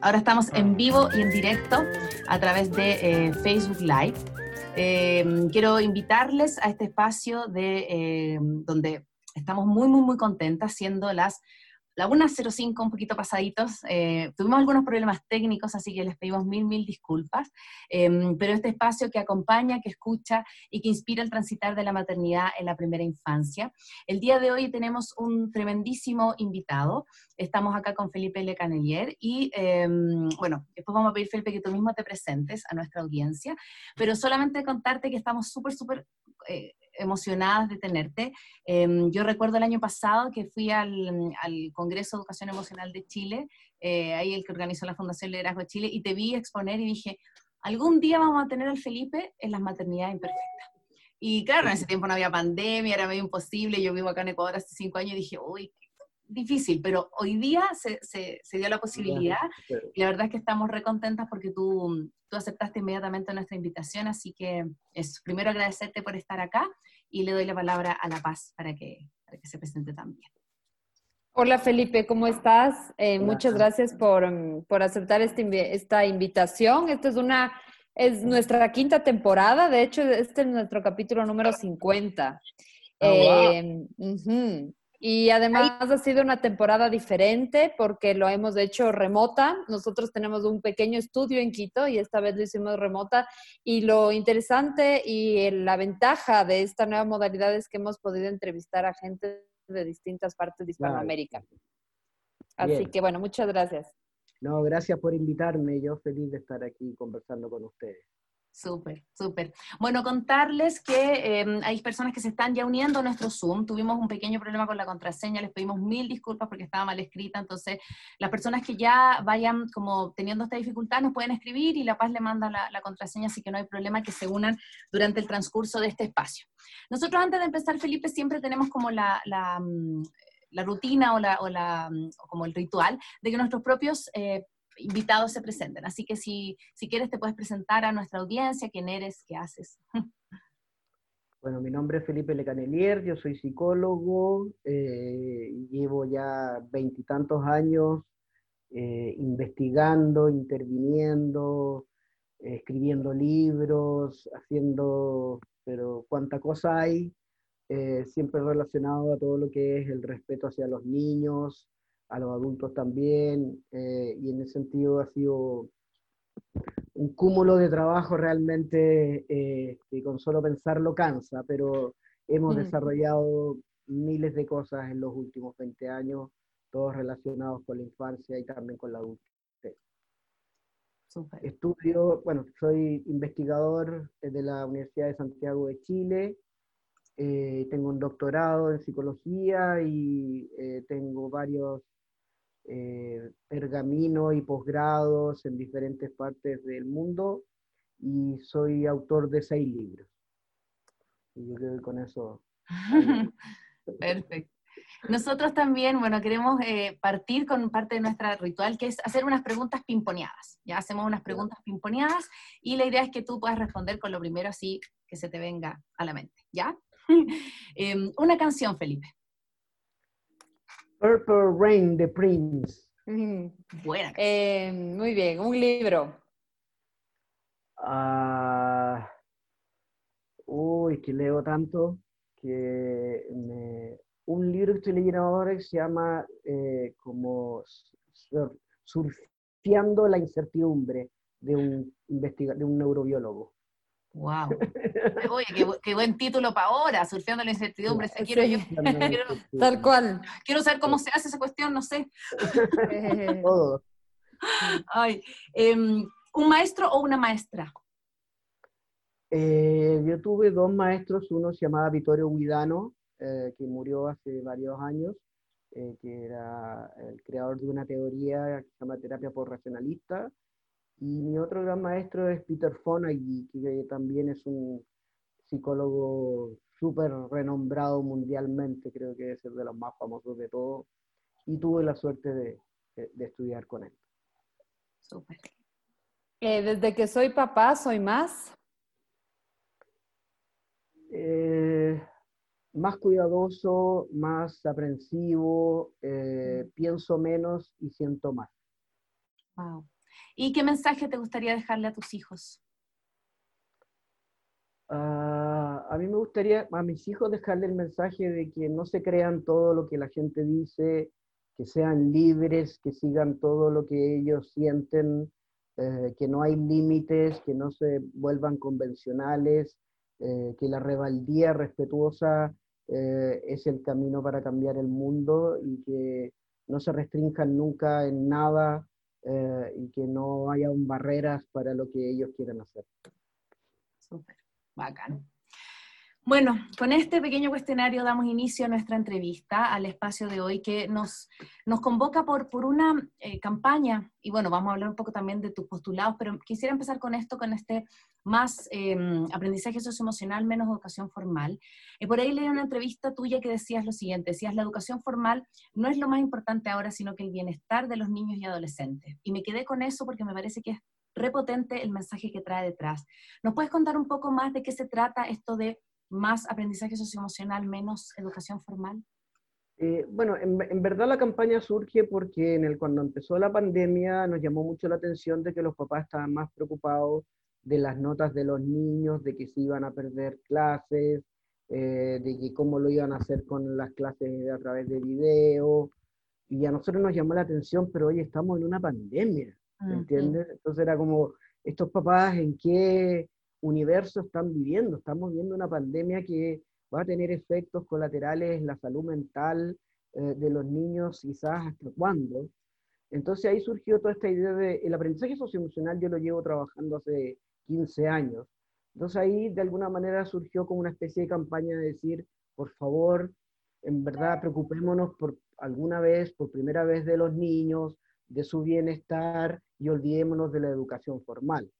Ahora estamos en vivo y en directo a través de eh, Facebook Live. Em, quiero invitarles a este espacio de, em, donde estamos muy, muy, muy contentas siendo las la 1.05, un poquito pasaditos, eh, tuvimos algunos problemas técnicos, así que les pedimos mil, mil disculpas, em, pero este espacio que acompaña, que escucha y que inspira el transitar de la maternidad en la primera infancia. El día de hoy tenemos un tremendísimo invitado, estamos acá con Felipe Le Canelier y, em, bueno, después vamos a pedir, Felipe, que tú mismo te presentes a nuestra audiencia, pero solamente contarte que estamos súper, súper... Emocionadas de tenerte. Em, yo recuerdo el año pasado que fui al, al Congreso de Educación Emocional de Chile, eh, ahí el que organizó la Fundación Liderazgo de Chile, y te vi exponer y dije, algún día vamos a tener al Felipe en las maternidades imperfectas. Y claro, en ese tiempo no había pandemia, era medio imposible, yo vivo acá en Ecuador hace cinco años y dije, uy, difícil, pero hoy día se, se, se dio la posibilidad y la verdad es que estamos recontentas porque tú, tú aceptaste inmediatamente nuestra invitación, así que es primero agradecerte por estar acá y le doy la palabra a La Paz para que, para que se presente también. Hola Felipe, ¿cómo estás? Eh, muchas gracias por, por aceptar este, esta invitación. Esta es una, es nuestra quinta temporada, de hecho este es nuestro capítulo número 50. eh, y además ha sido una temporada diferente porque lo hemos hecho remota. Nosotros tenemos un pequeño estudio en Quito y esta vez lo hicimos remota. Y lo interesante y la ventaja de esta nueva modalidad es que hemos podido entrevistar a gente de distintas partes de Hispanoamérica. Así que bueno, muchas gracias. No, gracias por invitarme. Yo feliz de estar aquí conversando con ustedes. Súper, súper. Bueno, contarles que em, hay personas que se están ya uniendo a nuestro Zoom. Tuvimos un pequeño problema con la contraseña, les pedimos mil disculpas porque estaba mal escrita. Entonces, las personas que ya vayan como teniendo esta dificultad nos pueden escribir y La Paz le manda la, contraseña, así que no hay problema que se unan durante el transcurso de este espacio. Nosotros antes de empezar, Felipe, siempre tenemos como la, la mm, rutina o, la, o, la, mm, como el ritual de que nuestros propios eh, invitados se presenten. Así que si, si quieres te puedes presentar a nuestra audiencia, quién eres, qué haces. Bueno, mi nombre es Felipe Lecanelier, yo soy psicólogo, eh, llevo ya veintitantos años eh, investigando, interviniendo, escribiendo libros, haciendo, pero cuánta cosa hay, eh, siempre relacionado a todo lo que es el respeto hacia los niños, a los adultos también, eh, y en ese sentido ha sido un cúmulo de trabajo realmente eh, que con solo pensarlo cansa, pero hemos desarrollado miles de cosas en los últimos 20 años, todos relacionados con la infancia y también con la adultez. Estudio, bueno, soy investigador de la Universidad de Santiago de Chile, eh, tengo un doctorado en psicología y tengo varios eh, pergamino y posgrados en diferentes partes del mundo y soy autor de seis libros. Y yo creo que con eso... Perfecto. Nosotros también, bueno, queremos eh, partir con parte de nuestra ritual, que es hacer unas preguntas pimponeadas. Ya hacemos unas preguntas pimponeadas y la idea es que tú puedas responder con lo primero así que se te venga a la mente, ¿ya? Em, una canción, Felipe. Purple Rain de Prince. Buena. Eh, muy bien, un libro. Ah, uy, que leo tanto que un libro que estoy leyendo ahora que se llama eh, como Surfeando la incertidumbre de un, de un neurobiólogo. Wow. Oye, qué, buen título para ahora, surfeando la incertidumbre. quiero yo. Tal cual. Quiero saber cómo se hace esa cuestión, no sé. Ay, em, ¿Un maestro o una maestra? Eh, yo tuve dos maestros, uno se llamaba Vittorio Guidano, eh, que murió hace varios años, eh, que era el creador de una teoría que se llama terapia por racionalista, y mi otro gran maestro es Peter Fonagy, que también es un psicólogo súper renombrado mundialmente, creo que es el de los más famosos de todos, y tuve la suerte de, de, estudiar con él. Súper. Eh, desde que soy papá, ¿soy más? Eh, más cuidadoso, más aprensivo, eh, pienso menos y siento más. Wow. ¿Y qué mensaje te gustaría dejarle a tus hijos? Ah, a mí me gustaría a mis hijos dejarle el mensaje de que no se crean todo lo que la gente dice, que sean libres, que sigan todo lo que ellos sienten, eh, que no hay límites, que no se vuelvan convencionales, eh, que la rebeldía respetuosa eh, es el camino para cambiar el mundo y que no se restrinjan nunca en nada y que no haya barreras para lo que ellos quieran hacer. Súper, bacán. Bueno, con este pequeño cuestionario damos inicio a nuestra entrevista, al espacio de hoy que nos, nos convoca por, por una eh, campaña, y bueno, vamos a hablar un poco también de tus postulados, pero quisiera empezar con esto, con este más em, aprendizaje socioemocional, menos educación formal. Eh, por ahí leí una entrevista tuya que decías lo siguiente, decías, la educación formal no es lo más importante ahora, sino que el bienestar de los niños y adolescentes. Y me quedé con eso porque me parece que es repotente el mensaje que trae detrás. ¿Nos puedes contar un poco más de qué se trata esto de más aprendizaje socioemocional, menos educación formal? Eh, bueno, en, verdad la campaña surge porque en el, cuando empezó la pandemia nos llamó mucho la atención de que los papás estaban más preocupados de las notas de los niños, de que se iban a perder clases, eh, de que cómo lo iban a hacer con las clases a través de video. Y a nosotros nos llamó la atención, pero hoy estamos en una pandemia, ¿entiendes? Entonces era como, estos papás en qué universo están viviendo. Estamos viendo una pandemia que va a tener efectos colaterales en la salud mental eh, de los niños, quizás hasta cuándo. Entonces ahí surgió toda esta idea de el aprendizaje socioemocional, yo lo llevo trabajando hace 15 años. Entonces ahí de alguna manera surgió como una especie de campaña de decir, por favor, en verdad preocupémonos por alguna vez, por primera vez de los niños, de su bienestar y olvidémonos de la educación formal.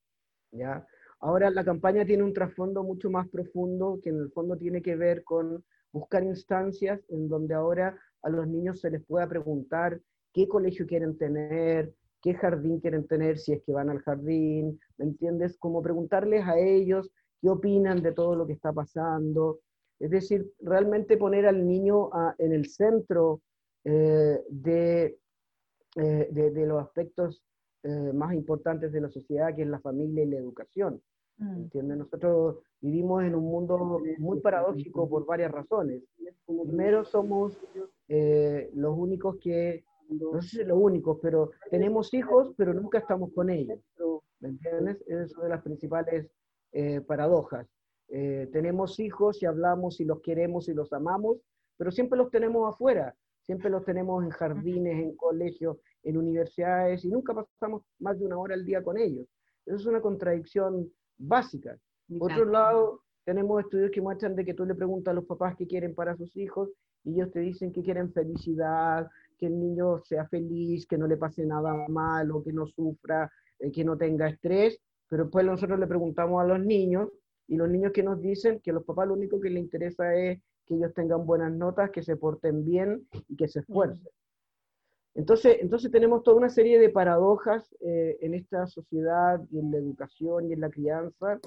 ¿ya? Ahora la campaña tiene un trasfondo mucho más profundo que en el fondo tiene que ver con buscar instancias en donde ahora a los niños se les pueda preguntar qué colegio quieren tener, qué jardín quieren tener, si es que van al jardín, ¿me entiendes? Como preguntarles a ellos qué opinan de todo lo que está pasando. Es decir, realmente poner al niño en el centro eh, eh, de, de, los aspectos eh, más importantes de la sociedad, que es la familia y la educación. Mm. ¿Entiendes? Nosotros vivimos en un mundo muy paradójico por varias razones. Primero, somos eh, los únicos que, no sé si los únicos, pero tenemos hijos, pero nunca estamos con ellos. ¿Me entiendes? Es una de las principales eh, paradojas. tenemos hijos y hablamos y los queremos y los amamos, pero siempre los tenemos afuera. Siempre los tenemos en jardines, en colegios, en universidades y nunca pasamos más de una hora al día con ellos. Eso es una contradicción básica. Por otro lado, tenemos estudios que muestran de que tú le preguntas a los papás qué quieren para sus hijos y ellos te dicen que quieren felicidad, que el niño sea feliz, que no le pase nada malo, que no sufra, eh, que no tenga estrés, pero después nosotros le preguntamos a los niños y los niños que nos dicen que los papás lo único que les interesa es que ellos tengan buenas notas, que se porten bien y que se esfuercen. Entonces, entonces tenemos toda una serie de paradojas eh, en esta sociedad y en la educación y en la crianza,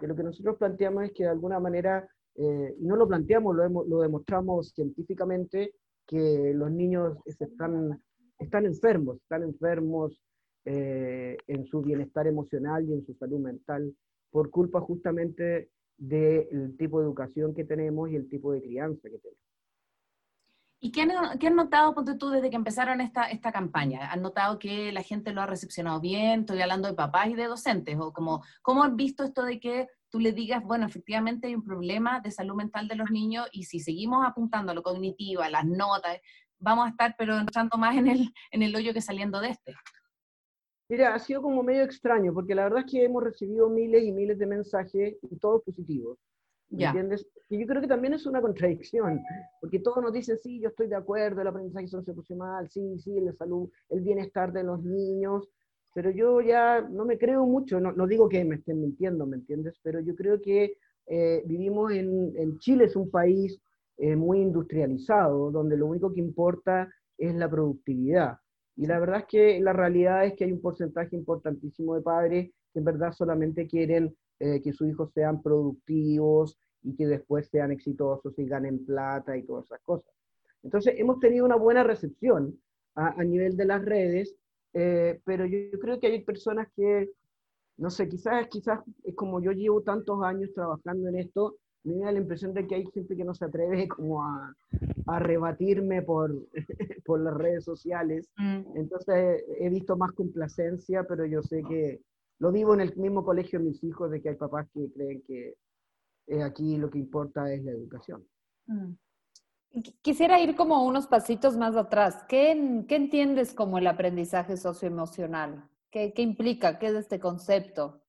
que lo que nosotros planteamos es que de alguna manera, eh, y no lo planteamos, lo, demostramos científicamente, que los niños están, están enfermos, están enfermos eh, en su bienestar emocional y en su salud mental por culpa justamente del tipo de educación que tenemos y el tipo de crianza que tenemos. ¿Y qué han, notado, ponte tú, desde que empezaron esta, esta campaña? ¿Han notado que la gente lo ha recepcionado bien? Estoy hablando de papás y de docentes. ¿O como, cómo han visto esto de que tú le digas, bueno, efectivamente hay un problema de salud mental de los niños y si seguimos apuntando a lo cognitivo, a las notas, vamos a estar pero entrando más en el, en el hoyo que saliendo de este? Mira, ha sido como medio extraño, porque la verdad es que hemos recibido miles y miles de mensajes y todos positivos. ¿Me entiendes? Y yo creo que también es una contradicción, porque todos nos dicen, sí, yo estoy de acuerdo, el aprendizaje socioemocional, sí, sí, la salud, el bienestar de los niños, pero yo ya no me creo mucho, no, no digo que me estén mintiendo, ¿me entiendes? Pero yo creo que eh, vivimos en, en, Chile, es un país eh, muy industrializado, donde lo único que importa es la productividad. Y la verdad es que la realidad es que hay un porcentaje importantísimo de padres que en verdad solamente quieren eh, que sus hijos sean productivos y que después sean exitosos y ganen plata y todas esas cosas. Entonces, hemos tenido una buena recepción a, nivel de las redes, eh, pero yo, creo que hay personas que, no sé, quizás, quizás es como yo llevo tantos años trabajando en esto, me da la impresión de que hay gente que no se atreve como a, a rebatirme por, por las redes sociales. Mm. Entonces he visto más complacencia, pero yo sé que lo vivo en el mismo colegio de mis hijos, de que hay papás que creen que eh, aquí lo que importa es la educación. Mm. Quisiera ir como unos pasitos más atrás. ¿Qué, qué entiendes como el aprendizaje socioemocional? ¿Qué, ¿Qué implica? ¿Qué es este concepto?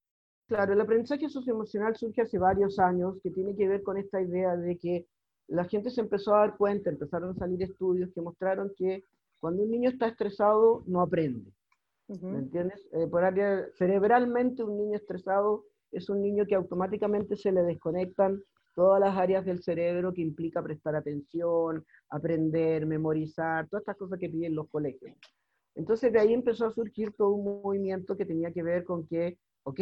Claro, el aprendizaje socioemocional surge hace varios años, que tiene que ver con esta idea de que la gente se empezó a dar cuenta, empezaron a salir estudios que mostraron que cuando un niño está estresado no aprende. ¿Me entiendes? Eh, por área, cerebralmente un niño estresado es un niño que automáticamente se le desconectan todas las áreas del cerebro que implica prestar atención, aprender, memorizar, todas estas cosas que piden los colegios. Entonces de ahí empezó a surgir todo un movimiento que tenía que ver con que, ok,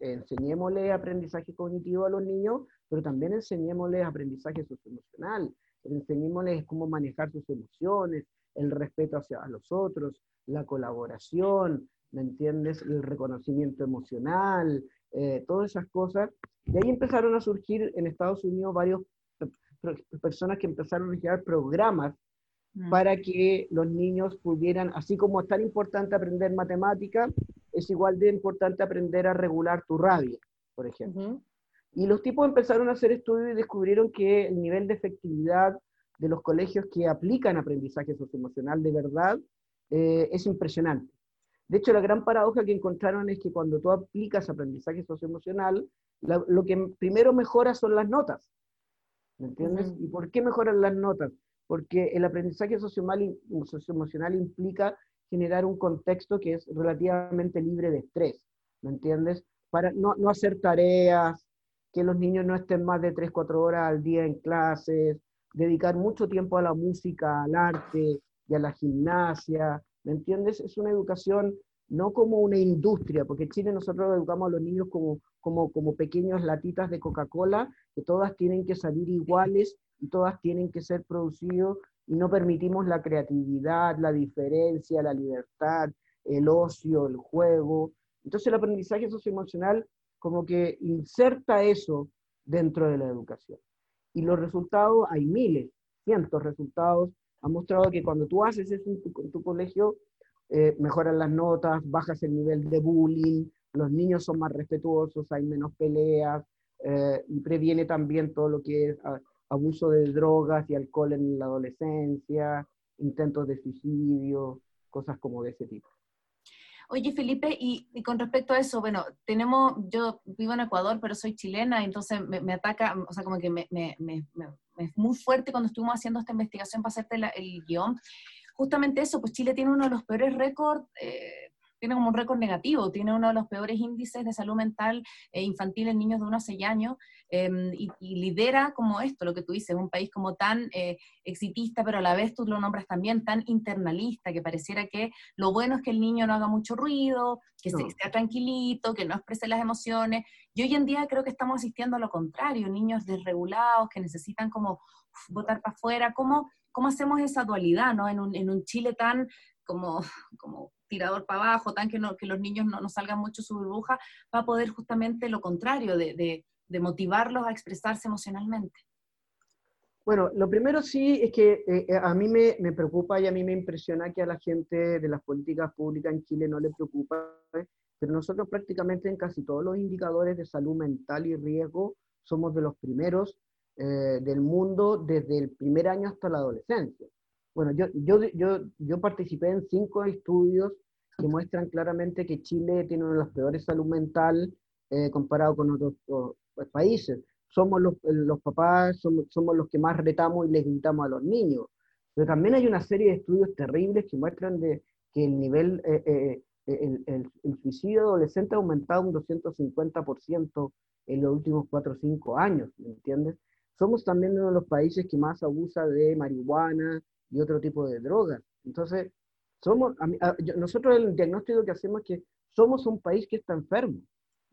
enseñémosle aprendizaje cognitivo a los niños, pero también enseñémosles aprendizaje socioemocional, enseñémosles cómo manejar sus emociones, el respeto hacia los otros, la colaboración, ¿me entiendes? El reconocimiento emocional, eh, todas esas cosas. Y ahí empezaron a surgir en Estados Unidos varios personas que empezaron a crear programas mm. para que los niños pudieran, así como es tan importante aprender matemática, es igual de importante aprender a regular tu rabia, por ejemplo. Y los tipos empezaron a hacer estudios y descubrieron que el nivel de efectividad de los colegios que aplican aprendizaje socioemocional de verdad eh, es impresionante. De hecho, la gran paradoja que encontraron es que cuando tú aplicas aprendizaje socioemocional, lo que primero mejora son las notas. ¿Me entiendes? ¿Y por qué mejoran las notas? Porque el aprendizaje socioemocional implica generar un contexto que es relativamente libre de estrés. ¿Me entiendes? Para no, no hacer tareas, que los niños no estén más de 3, 4 horas al día en clases, dedicar mucho tiempo a la música, al arte y a la gimnasia, ¿me entiendes? Es una educación no como una industria, porque en Chile nosotros educamos a los niños como, como, como pequeños latitas de Coca-Cola, que todas tienen que salir iguales y todas tienen que ser producidos y no permitimos la creatividad, la diferencia, la libertad, el ocio, el juego. Entonces el aprendizaje socioemocional como que inserta eso dentro de la educación. Y los resultados, hay miles, cientos de resultados, han mostrado que cuando tú haces eso en tu, colegio, eh, mejoran las notas, bajas el nivel de bullying, los niños son más respetuosos, hay menos peleas, eh, y previene también todo lo que es abuso de drogas y alcohol en la adolescencia, intentos de suicidio, cosas como de ese tipo. Oye, Felipe, y, con respecto a eso, bueno, tenemos, yo vivo en Ecuador, pero soy chilena, entonces me, ataca, o sea, como que me, es muy fuerte cuando estuvimos haciendo esta investigación para hacerte el guion. Justamente eso, pues Chile tiene uno de los peores récords. Eh, tiene como un récord negativo, tiene uno de los peores índices de salud mental eh, infantil en niños de 1 a 6 años em, y, lidera como esto, lo que tú dices, un país como tan eh, exitista, pero a la vez tú lo nombras también tan internalista, que pareciera que lo bueno es que el niño no haga mucho ruido, que se, sea tranquilito, que no exprese las emociones. Y hoy en día creo que estamos asistiendo a lo contrario, niños desregulados que necesitan como votar para afuera. ¿Cómo, ¿Cómo hacemos esa dualidad ¿no? en, un, en un Chile tan como, como tirador para abajo, tan que, los niños no, salgan mucho su burbuja, va a poder justamente lo contrario, de, motivarlos a expresarse emocionalmente. Bueno, lo primero sí es que eh, eh, a mí me, preocupa y a mí me impresiona que a la gente de las políticas públicas en Chile no le preocupa, pero nosotros prácticamente en casi todos los indicadores de salud mental y riesgo somos de los primeros eh, del mundo desde el primer año hasta la adolescencia. Bueno, yo, yo, yo, yo participé en cinco estudios que muestran claramente que Chile tiene una de las peores salud mental eh, comparado con otros pues, países. Somos los, los papás, somos, somos, los que más retamos y les gritamos a los niños. Pero también hay una serie de estudios terribles que muestran de, que el nivel, eh, eh, el, el, el, suicidio adolescente ha aumentado un 250% en los últimos 4 o 5 años, ¿me entiendes? Somos también uno de los países que más abusa de marihuana, y otro tipo de drogas. Entonces, somos, nosotros el diagnóstico que hacemos es que somos un país que está enfermo.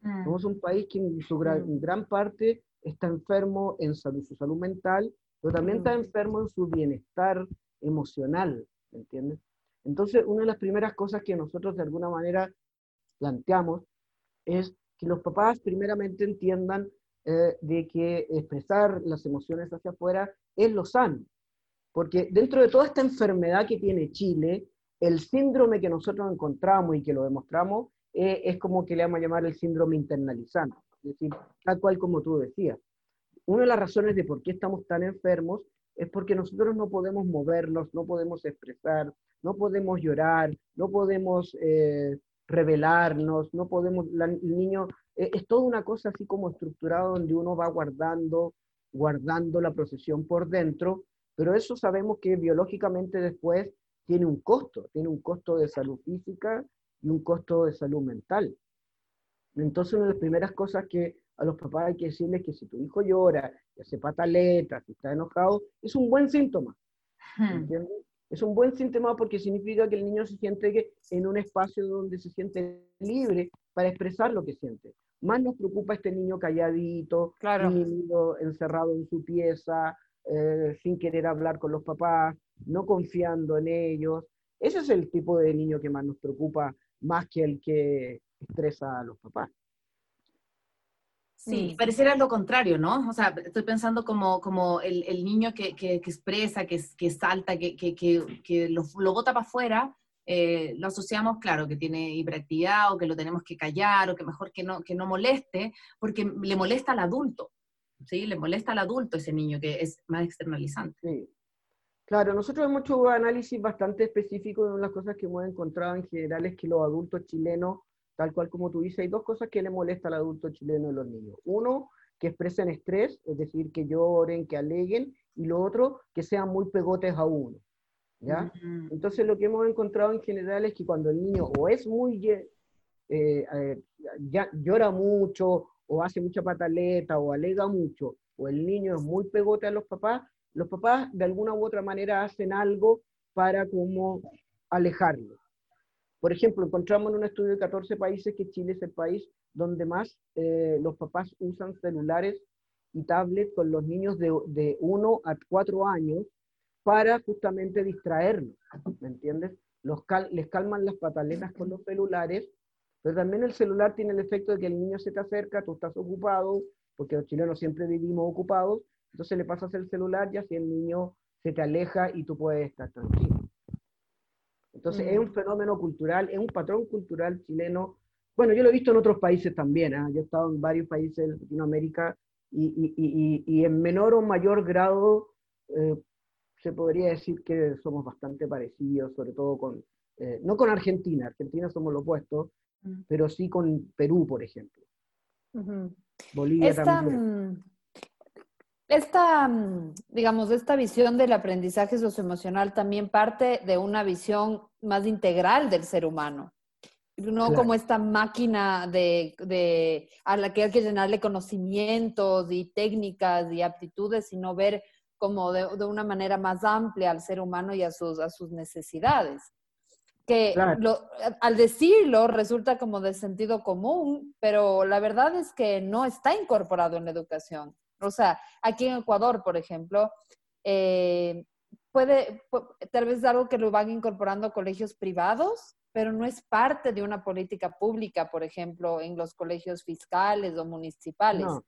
Mm. Somos un país que en su gran, mm. gran, parte está enfermo en salud, su salud mental, pero también está mm. enfermo en su bienestar emocional, ¿me entiendes? Entonces, una de las primeras cosas que nosotros de alguna manera planteamos es que los papás primeramente entiendan eh, de que expresar las emociones hacia afuera es lo sano. Porque dentro de toda esta enfermedad que tiene Chile, el síndrome que nosotros encontramos y que lo demostramos eh, es como que le vamos a llamar el síndrome internalizante. Es decir, tal cual como tú decías. Una de las razones de por qué estamos tan enfermos es porque nosotros no podemos movernos, no podemos expresar, no podemos llorar, no podemos eh, revelarnos, no podemos, el niño, eh, es toda una cosa así como estructurada donde uno va guardando, guardando la procesión por dentro, pero eso sabemos que biológicamente después tiene un costo, tiene un costo de salud física y un costo de salud mental. Entonces, una de las primeras cosas que a los papás hay que decirles que si tu hijo llora, y hace pataletas, si está enojado, es un buen síntoma. ¿entiendes? Es un buen síntoma porque significa que el niño se siente que en un espacio donde se siente libre para expresar lo que siente. Más nos preocupa este niño calladito, claro. encerrado en su pieza, eh, sin querer hablar con los papás, no confiando en ellos. Ese es el tipo de niño que más nos preocupa, más que el que estresa a los papás. Sí, pareciera lo contrario, ¿no? O sea, estoy pensando como, como el, el niño que, que, expresa, que, que salta, que, que lo, lo, bota para afuera, eh, lo asociamos, claro, que tiene hiperactividad o que lo tenemos que callar o que mejor que no, que no moleste, porque le molesta al adulto, ¿sí? Le molesta al adulto ese niño que es más externalizante. Sí. Claro, nosotros hemos hecho un análisis bastante específico de de las cosas que hemos encontrado en general es que los adultos chilenos tal cual como tú dices, hay dos cosas que le molesta al adulto chileno y los niños. Uno, que expresen estrés, es decir, que lloren, que aleguen, y lo otro, que sean muy pegotes a uno. ¿ya? Entonces lo que hemos encontrado en general es que cuando el niño o es muy, eh, eh, ya, llora mucho, o hace mucha pataleta, o alega mucho, o el niño es muy pegote a los papás, los papás de alguna u otra manera hacen algo para como alejarlo. Por ejemplo, encontramos en un estudio de 14 países que Chile es el país donde más eh, los papás usan celulares y tablets con los niños de, de 1 a 4 años para justamente distraerlos, ¿me entiendes? Los les calman las pataletas con los celulares, pero también el celular tiene el efecto de que el niño se te acerca, tú estás ocupado, porque los chilenos siempre vivimos ocupados, entonces le pasas el celular y así el niño se te aleja y tú puedes estar tranquilo. Entonces es un mm. fenómeno cultural, es un patrón cultural chileno. Bueno, yo lo he visto en otros países también, ¿eh? yo he estado en varios países de Latinoamérica y, y, y, y en menor o mayor grado eh, se podría decir que somos bastante parecidos, sobre todo con, eh, no con Argentina, Argentina somos lo opuesto. Pero sí con Perú, por ejemplo. Bolivia también esta, mm, digamos, esta visión del aprendizaje socioemocional también parte de una visión más integral del ser humano. No como esta máquina de, a la que hay que llenarle conocimientos y técnicas y aptitudes, sino ver como de, una manera más amplia al ser humano y a sus, a sus necesidades. Que al decirlo resulta como de sentido común, pero la verdad es que no está incorporado en la educación. O sea, aquí en Ecuador, por ejemplo, eh, puede, tal vez algo que lo van incorporando a colegios privados, pero no es parte de una política pública, por ejemplo, en los colegios fiscales o municipales. No,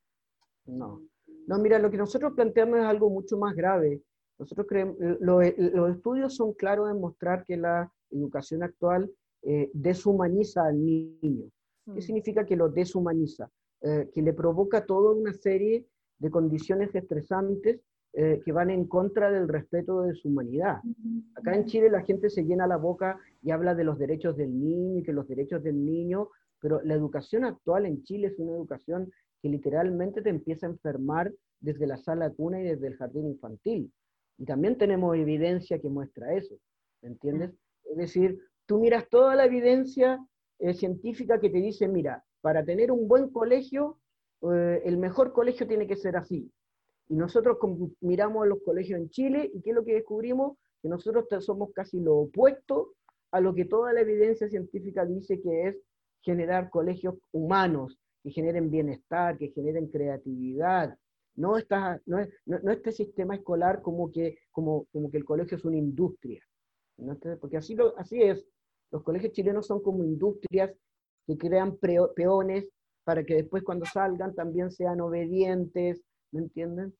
no. No, mira, lo que nosotros planteamos es algo mucho más grave. Nosotros creemos, los estudios son claros en mostrar que la educación actual eh, deshumaniza al niño. ¿Qué mm. significa que lo deshumaniza? Eh, que le provoca toda una serie de condiciones estresantes eh, que van en contra del respeto de su humanidad. Acá en Chile la gente se llena la boca y habla de los derechos del niño y que los derechos del niño, pero la educación actual en Chile es una educación que literalmente te empieza a enfermar desde la sala cuna y desde el jardín infantil. Y también tenemos evidencia que muestra eso, ¿entiendes? Es decir, tú miras toda la evidencia eh, científica que te dice, mira, para tener un buen colegio eh, el mejor colegio tiene que ser así. Y nosotros miramos los colegios en Chile y ¿qué es lo que descubrimos? Que nosotros somos casi lo opuesto a lo que toda la evidencia científica dice que es generar colegios humanos, que generen bienestar, que generen creatividad. No, está, no, este sistema escolar como que, como, como que el colegio es una industria. Porque así, lo, así es. Los colegios chilenos son como industrias que crean peones para que después cuando salgan también sean obedientes, ¿me entienden?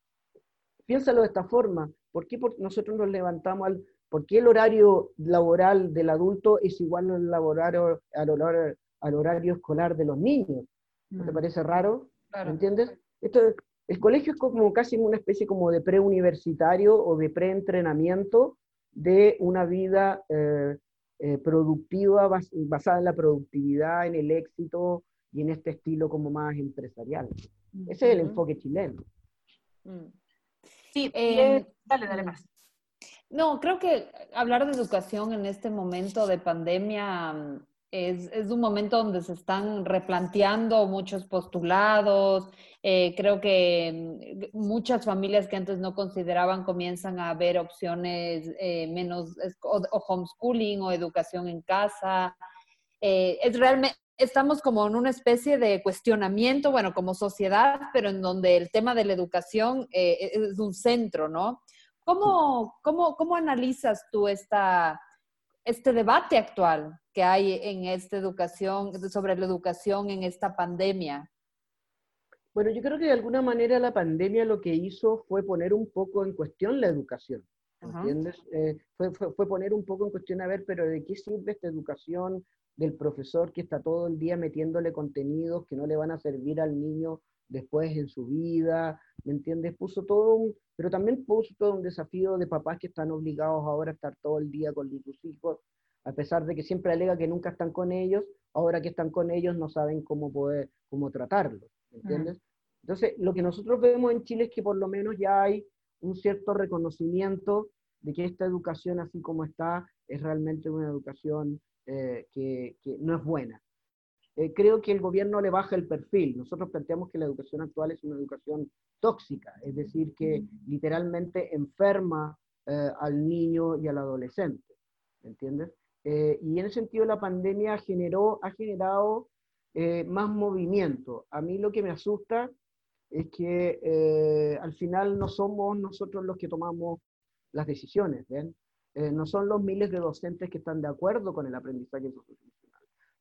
Piénsalo de esta forma. ¿Por qué nosotros nos levantamos al... ¿Por qué el horario laboral del adulto es igual al, horario, al, horario, al horario escolar de los niños? ¿No te mm. parece raro? ¿Me entiendes? Esto, el colegio es como casi una especie como de preuniversitario o de preentrenamiento de una vida eh, eh, productiva basada en la productividad, en el éxito y en este estilo como más empresarial. Ese es el enfoque chileno. Mm. Sí, eh, dale, dale más. No, creo que hablar de educación en este momento de pandemia mm, es, es un momento donde se están replanteando muchos postulados. Eh, creo que mm, muchas familias que antes no consideraban comienzan a ver opciones eh, menos o, homeschooling o educación en casa. es realmente, estamos como en una especie de cuestionamiento, bueno, como sociedad, pero en donde el tema de la educación eh, es un centro, ¿no? ¿Cómo, cómo, cómo analizas tú esta, este debate actual que hay en esta educación, sobre la educación en esta pandemia? Bueno, yo creo que de alguna manera la pandemia lo que hizo fue poner un poco en cuestión la educación. ¿Entiendes? Eh, fue, fue, fue, poner un poco en cuestión, a ver, pero ¿de qué sirve esta educación? del profesor que está todo el día metiéndole contenidos que no le van a servir al niño después en su vida, ¿me entiendes? Puso todo un, pero también puso todo un desafío de papás que están obligados ahora a estar todo el día con sus hijos, a pesar de que siempre alega que nunca están con ellos, ahora que están con ellos no saben cómo poder, cómo tratarlos, ¿me entiendes? Entonces, lo que nosotros vemos en Chile es que por lo menos ya hay un cierto reconocimiento de que esta educación así como está es realmente una educación eh, que, no es buena. Eh, creo que el gobierno le baja el perfil. Nosotros planteamos que la educación actual es una educación tóxica, es decir, que literalmente enferma eh, al niño y al adolescente, ¿entiendes? y en ese sentido la pandemia generó, ha generado más movimiento. A mí lo que me asusta es que al final no somos nosotros los que tomamos las decisiones, ¿ven? Eh, no son los miles de docentes que están de acuerdo con el aprendizaje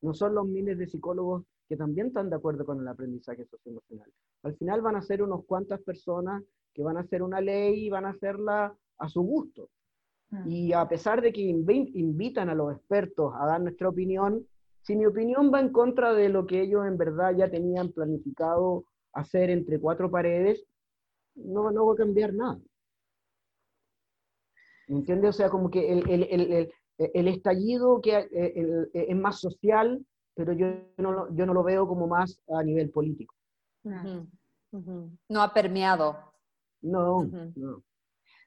no son los miles de psicólogos que también están de acuerdo con el aprendizaje socioemocional. Al final van a ser unos cuantas personas que van a hacer una ley y van a hacerla a su gusto. Mm. Y a pesar de que invitan a los expertos a dar nuestra opinión, si mi opinión va en contra de lo que ellos en verdad ya tenían planificado hacer entre cuatro paredes, no, no va a cambiar nada. ¿Entiendes? O sea, como que el, el, el, el estallido que eh, eh, es más social, pero yo no, lo, yo no lo veo como más a nivel político. No ha permeado. No, no.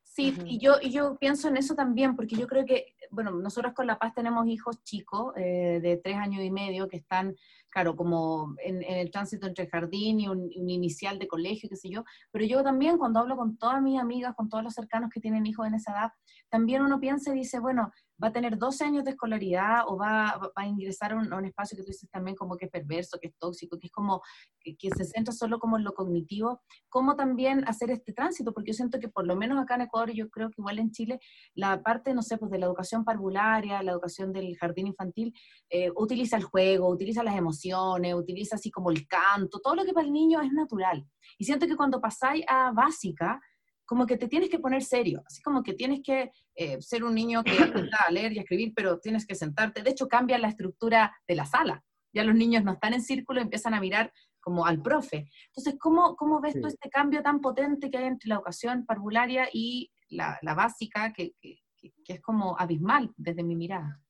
Sí, y, yo, yo pienso en eso también, porque yo creo que, bueno, nosotros con La Paz tenemos hijos chicos eh, de tres años y medio que están, claro, como en, el tránsito entre jardín y un, un, inicial de colegio, qué sé yo, pero yo también cuando hablo con todas mis amigas, con todos los cercanos que tienen hijos en esa edad, también uno piensa y dice, bueno, va a tener 12 años de escolaridad o va, va a ingresar a un, espacio que tú dices también como que es perverso, que es tóxico, que es como que, se centra solo como en lo cognitivo, cómo también hacer este tránsito, porque yo siento que por lo menos acá en Ecuador, yo creo que igual en Chile, la parte, no sé, pues de la educación parvularia, la educación del jardín infantil, eh, utiliza el juego, utiliza las emociones, utiliza así como el canto, todo lo que para el niño es natural. Y siento que cuando pasáis a básica, como que te tienes que poner serio, así como que tienes que eh, ser un niño que aprenda a leer y a escribir, pero tienes que sentarte. De hecho, cambia la estructura de la sala. Ya los niños no están en círculo, empiezan a mirar como al profe. Entonces, ¿cómo, cómo ves tú este cambio tan potente que hay entre la educación parvularia y la, la básica, que, que, que, es como abismal desde mi mirada?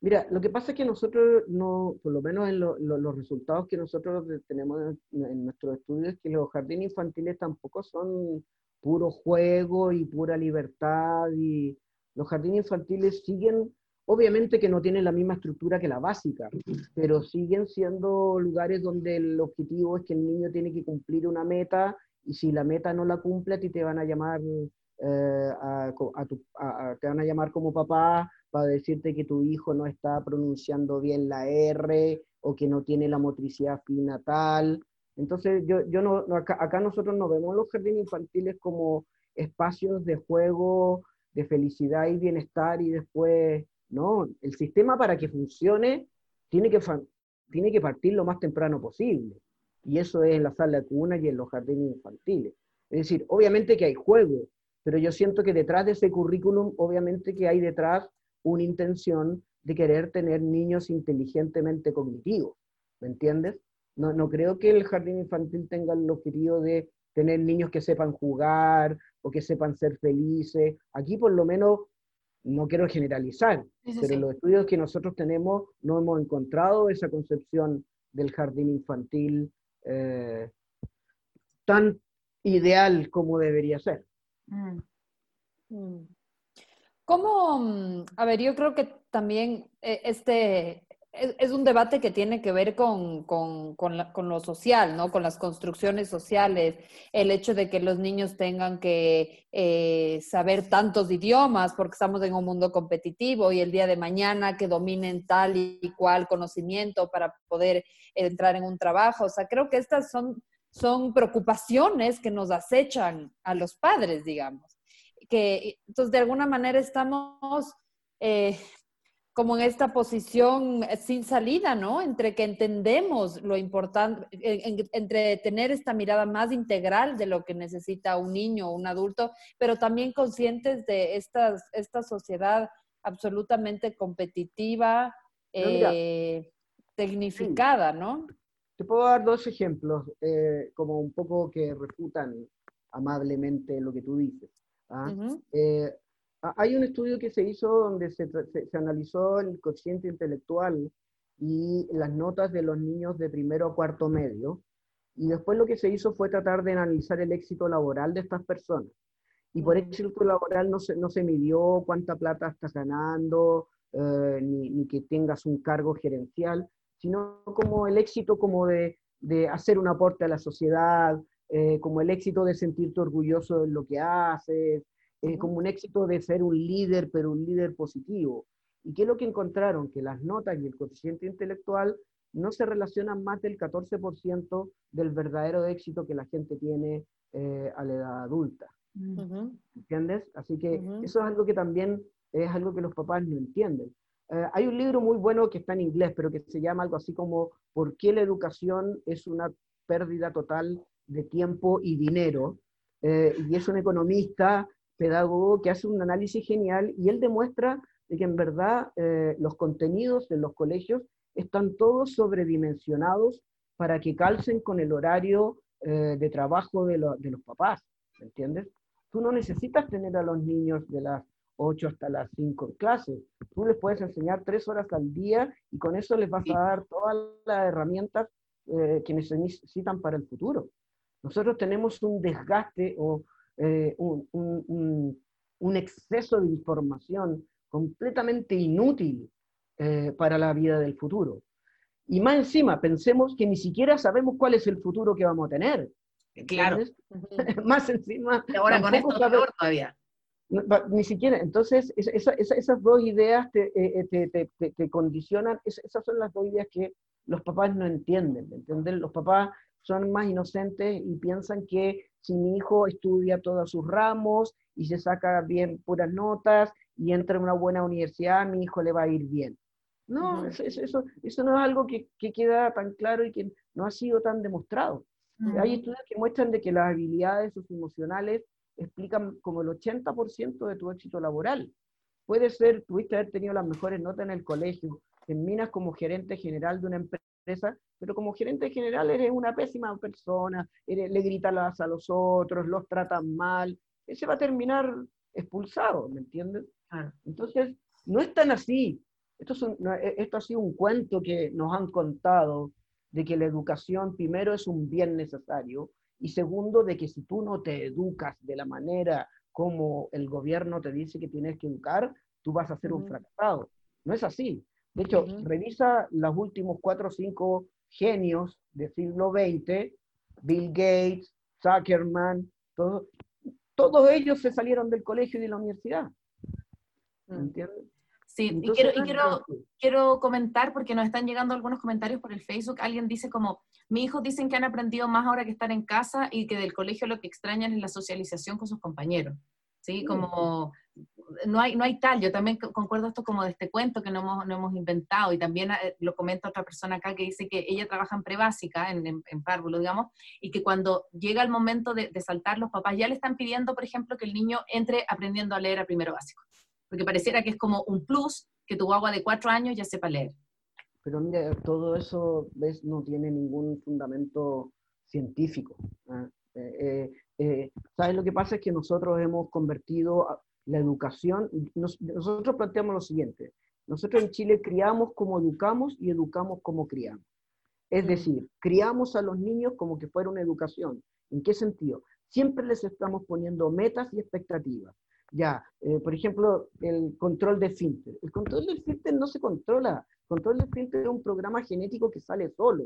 Mira, lo que pasa es que nosotros, no, por lo menos en los resultados que nosotros tenemos en, en nuestros estudios, que los jardines infantiles tampoco son puro juego y pura libertad y los jardines infantiles siguen, obviamente que no tienen la misma estructura que la básica, pero siguen siendo lugares donde el objetivo es que el niño tiene que cumplir una meta y si la meta no la cumple a ti te van a llamar eh, a, te van a llamar como papá para decirte que tu hijo no está pronunciando bien la R o que no tiene la motricidad fina tal entonces, yo, yo no, acá, nosotros no vemos los jardines infantiles como espacios de juego de felicidad y bienestar y después, no, el sistema para que funcione tiene que, tiene que partir lo más temprano posible. Y eso es en la sala de cuna y en los jardines infantiles. Es decir, obviamente que hay juego, pero yo siento que detrás de ese currículum, obviamente que hay detrás una intención de querer tener niños inteligentemente cognitivos, ¿me entiendes? No, no creo que el jardín infantil tenga el objetivo de tener niños que sepan jugar o que sepan ser felices. Aquí por lo menos, no quiero generalizar, pero en los estudios que nosotros tenemos no hemos encontrado esa concepción del jardín infantil eh, tan ideal como debería ser. Mm. Mm. ¿Cómo? Mm, a ver, yo creo que también eh, este es, un debate que tiene que ver con, lo social, ¿no? Con las construcciones sociales, el hecho de que los niños tengan que eh, saber tantos idiomas porque estamos en un mundo competitivo y el día de mañana que dominen tal y cual conocimiento para poder entrar en un trabajo. O sea, creo que estas son, son preocupaciones que nos acechan a los padres, digamos que entonces de alguna manera estamos eh, como en esta posición sin salida, ¿no? Entre que entendemos lo importante, entre tener esta mirada más integral de lo que necesita un niño o un adulto, pero también conscientes de esta, esta sociedad absolutamente competitiva, eh, tecnificada, ¿no? Te puedo dar dos ejemplos, eh, como un poco que refutan amablemente lo que tú dices. ¿ah? Eh, hay un estudio que se hizo donde se, analizó el cociente intelectual y las notas de los niños de primero a cuarto medio, y después lo que se hizo fue tratar de analizar el éxito laboral de estas personas. Y por éxito laboral no se, no se midió cuánta plata estás ganando, eh, ni, que tengas un cargo gerencial, sino como el éxito como de, de hacer un aporte a la sociedad, eh, como el éxito de sentirte orgulloso de lo que haces, eh, como un éxito de ser un líder, pero un líder positivo. ¿Y qué es lo que encontraron? Que las notas y el coeficiente intelectual no se relacionan más del 14% del verdadero éxito que la gente tiene eh, a la edad adulta. ¿Entiendes? Así que eso es algo que también es algo que los papás no entienden. hay un libro muy bueno que está en inglés, pero que se llama algo así como ¿Por qué la educación es una pérdida total de tiempo y dinero, eh, y es un economista, pedagogo, que hace un análisis genial y él demuestra de que en verdad eh, los contenidos de los colegios están todos sobredimensionados para que calcen con el horario eh, de trabajo de, de los papás, ¿me entiendes? Tú no necesitas tener a los niños de las 8 hasta las 5 en clase. Tú les puedes enseñar 3 horas al día y con eso les vas a dar todas las herramientas que necesitan para el futuro. Nosotros tenemos un desgaste o eh, un, exceso de información completamente inútil eh, para la vida del futuro. Y más encima, pensemos que ni siquiera sabemos cuál es el futuro que vamos a tener. Claro. más encima. ahora con esto todavía. Ni siquiera, entonces esas dos ideas te, eh, te, te, condicionan, esas son las dos ideas que los papás no entienden, ¿entienden? Los papás son más inocentes y piensan que si mi hijo estudia todos sus ramos y se saca bien puras notas y entra en una buena universidad, mi hijo le va a ir bien. No, eso, eso, no es algo que, queda tan claro y que no ha sido tan demostrado. Hay estudios que muestran de que las habilidades socioemocionales explican como el 80% de tu éxito laboral. Puede ser, tuviste haber tenido las mejores notas en el colegio, terminas como gerente general de una empresa pero como gerente general eres una pésima persona, le gritas a los otros, los tratan mal, ese va a terminar expulsado, ¿me entiendes? Entonces, no es tan así. Esto, e, esto ha sido un cuento que nos han contado de que la educación primero es un bien necesario y segundo de que si tú no te educas de la manera como el gobierno te dice que tienes que educar, tú vas a ser un fracasado. No es así. De hecho, revisa los últimos cuatro o cinco genios del siglo XX, Bill Gates, Zuckerman, todos ellos se salieron del colegio y de la universidad. Mm. ¿Entiendes? Sí, y, quiero, y quiero, quiero, comentar, porque nos están llegando algunos comentarios por el Facebook, alguien dice como, mi hijos dicen que han aprendido más ahora que están en casa y que del colegio lo que extrañan es la socialización con sus compañeros. ¿sí? Como no hay, no hay tal, yo también concuerdo esto como de este cuento que no hemos, no hemos inventado y también eh, lo comenta otra persona acá que dice que ella trabaja en prebásica, en, en, en párvulo, digamos, y que cuando llega el momento de, de, saltar, los papás ya le están pidiendo, por ejemplo, que el niño entre aprendiendo a leer a primero básico, porque pareciera que es como un plus que tu agua de cuatro años ya sepa leer. Pero mira, todo eso ¿ves? no tiene ningún fundamento científico. ¿eh? Eh, eh, ¿Sabes lo que pasa? Es que nosotros hemos convertido la educación, nos, nosotros planteamos lo siguiente, nosotros en Chile criamos como educamos y educamos como criamos. Es decir, criamos a los niños como que fuera una educación. ¿En qué sentido? Siempre les estamos poniendo metas y expectativas. Ya, eh, por ejemplo, el control de esfínter. El control de esfínter no se controla. El control de esfínter es un programa genético que sale solo.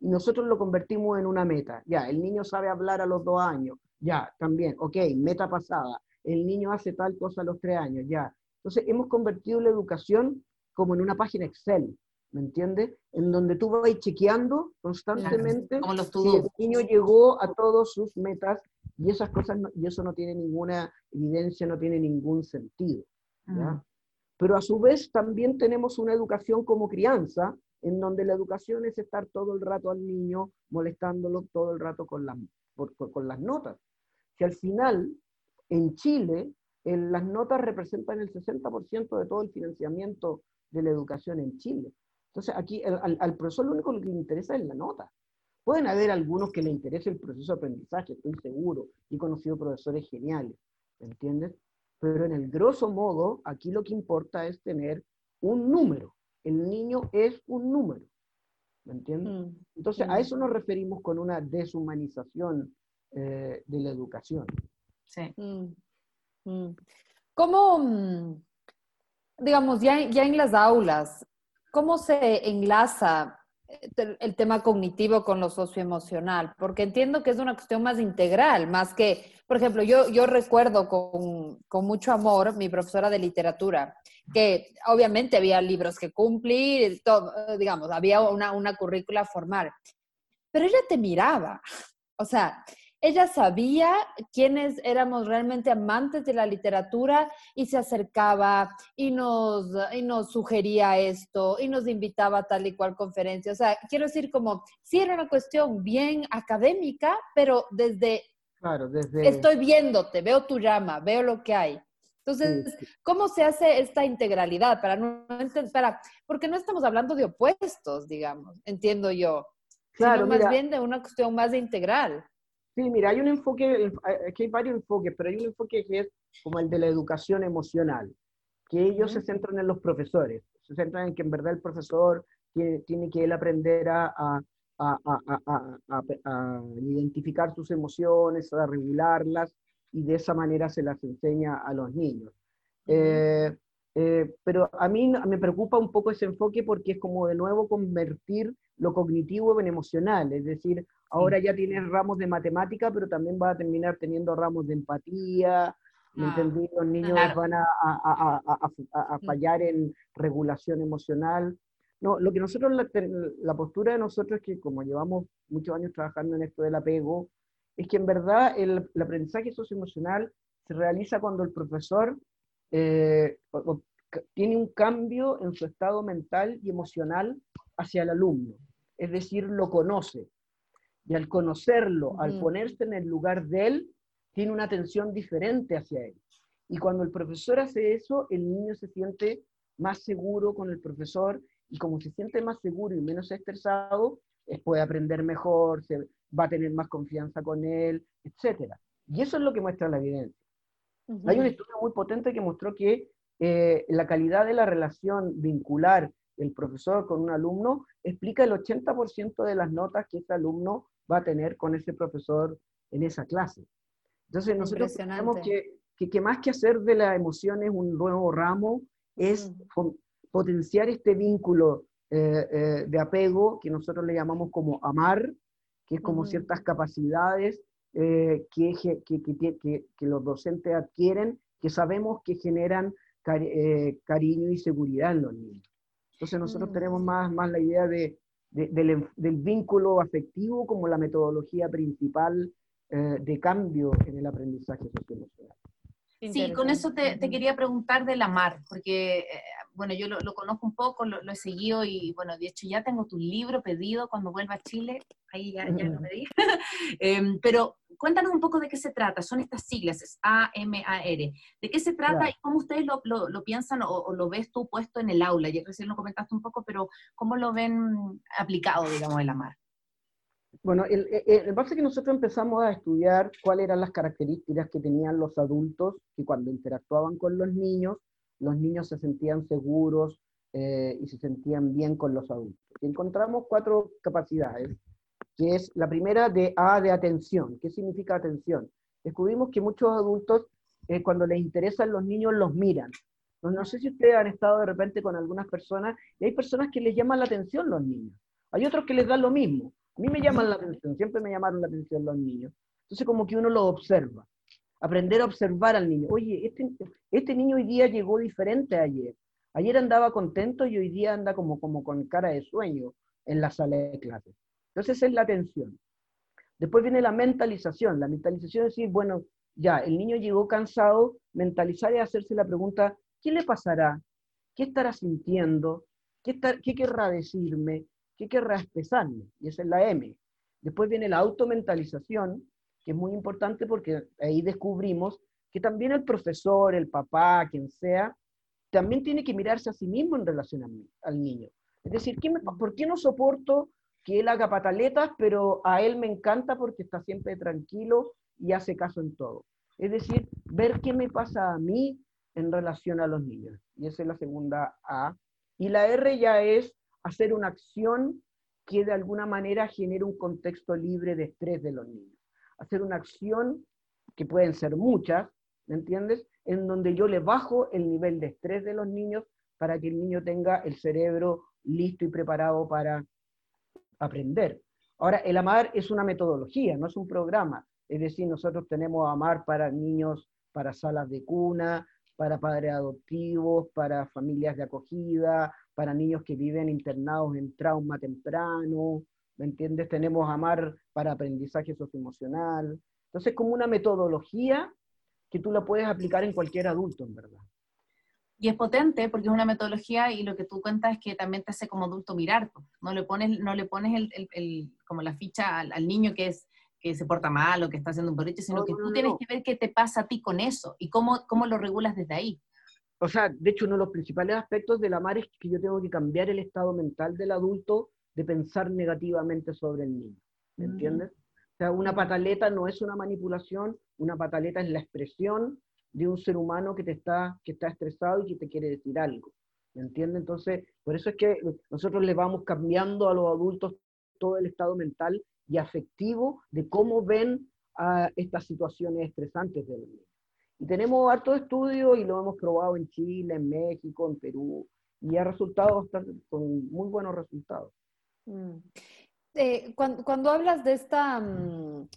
Y nosotros lo convertimos en una meta. Ya, el niño sabe hablar a los dos años. Ya, también. Ok, meta pasada el niño hace tal cosa a los tres años, ya. Entonces, hemos convertido la educación como en una página Excel, ¿me entiendes? En donde tú vas chequeando constantemente si el niño llegó a todas sus metas y esas cosas, y eso no tiene ninguna evidencia, no tiene ningún sentido, ¿ya? Pero a su vez también tenemos una educación como crianza, en donde la educación es estar todo el rato al niño molestándolo todo el rato con las, con las notas. Que al final en Chile, las notas representan el 60% de todo el financiamiento de la educación en Chile. Entonces, aquí al, profesor lo único que le interesa es la nota. Pueden haber algunos que le interese el proceso de aprendizaje, estoy seguro, y he conocido profesores geniales, ¿entiendes? Pero en el grosso modo, aquí lo que importa es tener un número. El niño es un número, ¿me entiendes? Mm, Entonces, a eso nos referimos con una deshumanización eh, de la educación. Sí. Mm, mm. ¿Cómo, mm, digamos, ya, ya en las aulas, cómo se enlaza el tema cognitivo con lo socioemocional, porque entiendo que es una cuestión más integral, más que, por ejemplo, yo, yo recuerdo con, con, mucho amor mi profesora de literatura, que obviamente había libros que cumplir, todo, digamos, había una, una currícula formal, pero ella te miraba, o sea, ella sabía quiénes éramos realmente amantes de la literatura y se acercaba y nos, y nos sugería esto y nos invitaba a tal y cual conferencia. O sea, quiero decir como, sí era una cuestión bien académica, pero desde, claro, desde... estoy viéndote, veo tu llama, veo lo que hay. Entonces, ¿cómo se hace esta integralidad? Para no, para, porque no estamos hablando de opuestos, digamos, entiendo yo. Claro, sino más bien de una cuestión más integral. Sí, mira, hay un enfoque, aquí hay varios enfoques, pero hay un enfoque que es como el de la educación emocional, que ellos se centran en los profesores, se centran en que en verdad el profesor tiene, tiene que él aprender a, a, a, a, identificar sus emociones, a regularlas, y de esa manera se las enseña a los niños. Eh, eh, pero a mí me preocupa un poco ese enfoque porque es como de nuevo convertir lo cognitivo en emocional, es decir, ahora ya tienes ramos de matemática, pero también va a terminar teniendo ramos de empatía, ¿me ah, entendí? Los niños van a, a, a, mm. fallar en regulación emocional. No, lo que nosotros, la, la, postura de nosotros es que como llevamos muchos años trabajando en esto del apego, es que en verdad el, el aprendizaje socioemocional se realiza cuando el profesor eh, tiene un cambio en su estado mental y emocional hacia el alumno, es decir, lo conoce. Y al conocerlo, al ponerse en el lugar de él, tiene una atención diferente hacia él. Y cuando el profesor hace eso, el niño se siente más seguro con el profesor y como se siente más seguro y menos estresado, puede aprender mejor, se, va a tener más confianza con él, etc. Y eso es lo que muestra la evidencia. Hay un estudio muy potente que mostró que eh, la calidad de la relación vincular del profesor con un alumno explica el 80% de las notas que ese alumno va a tener con ese profesor en esa clase. Entonces nosotros tenemos que, que, más que hacer de las emociones un nuevo ramo, es potenciar este vínculo eh, eh, de apego que nosotros le llamamos como amar, que es como ciertas capacidades eh, que, que, que, los docentes adquieren, que sabemos que generan eh, cariño y seguridad en los niños. Entonces nosotros mm. tenemos más, más la idea de, del, del, vínculo afectivo como la metodología principal eh, de cambio en el aprendizaje socioemocional. Sí, con eso te, quería preguntar de la mar, porque, eh, bueno, yo lo, conozco un poco, lo, he seguido y, bueno, de hecho ya tengo tu libro pedido cuando vuelva a Chile, ahí ya, ya lo pedí. Em, pero cuéntanos un poco de qué se trata, son estas siglas, es A-M-A-R. ¿De qué se trata y cómo ustedes lo, lo, piensan o, lo ves tú puesto en el aula? Ya recién lo comentaste un poco, pero ¿cómo lo ven aplicado, digamos, en la mar? Bueno, el, el, base que nosotros empezamos a estudiar cuáles eran las características que tenían los adultos que cuando interactuaban con los niños, los niños se sentían seguros eh, y se sentían bien con los adultos. Y encontramos cuatro capacidades, que es la primera de A de atención. ¿Qué significa atención? Descubrimos que muchos adultos, eh, cuando les interesan los niños, los miran. No, no sé si ustedes han estado de repente con algunas personas, y hay personas que les llaman la atención los niños. Hay otros que les dan lo mismo a mí me llaman la atención, siempre me llamaron la atención los niños. Entonces como que uno lo observa, aprender a observar al niño. Oye, este, este niño hoy día llegó diferente a ayer. Ayer andaba contento y hoy día anda como, como con cara de sueño en la sala de clases. Entonces es la atención. Después viene la mentalización. La mentalización es decir, bueno, ya, el niño llegó cansado, mentalizar y hacerse la pregunta, ¿qué le pasará? ¿Qué estará sintiendo? ¿Qué, ¿Qué querrá decirme? ¿Qué querrá expresarme? Y esa es la M. Después viene la automentalización, que es muy importante porque ahí descubrimos que también el profesor, el papá, quien sea, también tiene que mirarse a sí mismo en relación al niño. Es decir, ¿por qué no soporto que él haga pataletas, pero a él me encanta porque está siempre tranquilo y hace caso en todo? Es decir, ver qué me pasa a mí en relación a los niños. Y esa es la segunda A. Y la R ya es hacer una acción que de alguna manera genere un contexto libre de estrés de los niños. Hacer una acción, que pueden ser muchas, ¿me entiendes? En donde yo le bajo el nivel de estrés de los niños para que el niño tenga el cerebro listo y preparado para aprender. Ahora, el AMAR es una metodología, no es un programa. Es decir, nosotros tenemos AMAR para niños, para salas de cuna, para padres adoptivos, para familias de acogida, para niños que viven internados en trauma temprano, ¿me entiendes? Tenemos AMAR para aprendizaje socioemocional. Entonces, como una metodología que tú la puedes aplicar en cualquier adulto, en verdad. Y es potente porque es una metodología y lo que tú cuentas es que también te hace como adulto mirar. No le pones, no le pones el, el, como la ficha al, al, niño que es que se porta mal o que está haciendo un borriche, sino que tú tienes que ver qué te pasa a ti con eso y cómo, cómo lo regulas desde ahí o sea, de hecho, uno de los principales aspectos de la mar es que yo tengo que cambiar el estado mental del adulto de pensar negativamente sobre el niño. ¿Me mm. entiendes? O sea, una pataleta no es una manipulación, una pataleta es la expresión de un ser humano que, te está, que está estresado y que te quiere decir algo. ¿Me entiendes? Entonces, por eso es que nosotros le vamos cambiando a los adultos todo el estado mental y afectivo de cómo ven a estas situaciones estresantes del niño. Y tenemos harto estudios y lo hemos probado en Chile, en México, en Perú, y ha resultado con muy buenos resultados. Mm. Eh, cuando, hablas de esta, mm,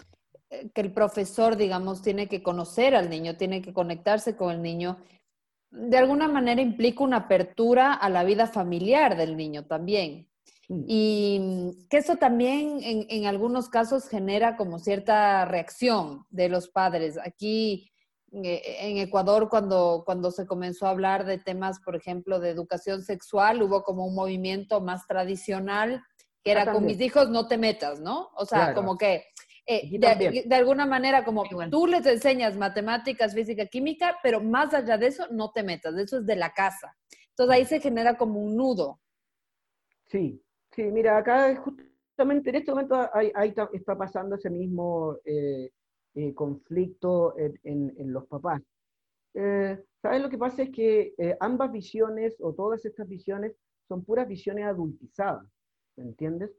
eh, que el profesor, digamos, tiene que conocer al niño, tiene que conectarse con el niño, de alguna manera implica una apertura a la vida familiar del niño también. Y mm, que eso también en, en, algunos casos genera como cierta reacción de los padres. Aquí en Ecuador cuando, cuando se comenzó a hablar de temas, por ejemplo, de educación sexual, hubo como un movimiento más tradicional que era con mis hijos no te metas, ¿no? O sea, como que eh, de, alguna manera como tú les enseñas matemáticas, física, química, pero más allá de eso no te metas, eso es de la casa. Entonces ahí se genera como un nudo. Sí, sí, mira, acá justamente en este momento ahí, está pasando ese mismo... Eh, eh, conflicto en, los papás. Eh, ¿Sabes lo que pasa? Es que eh, ambas visiones o todas estas visiones son puras visiones adultizadas, ¿me entiendes?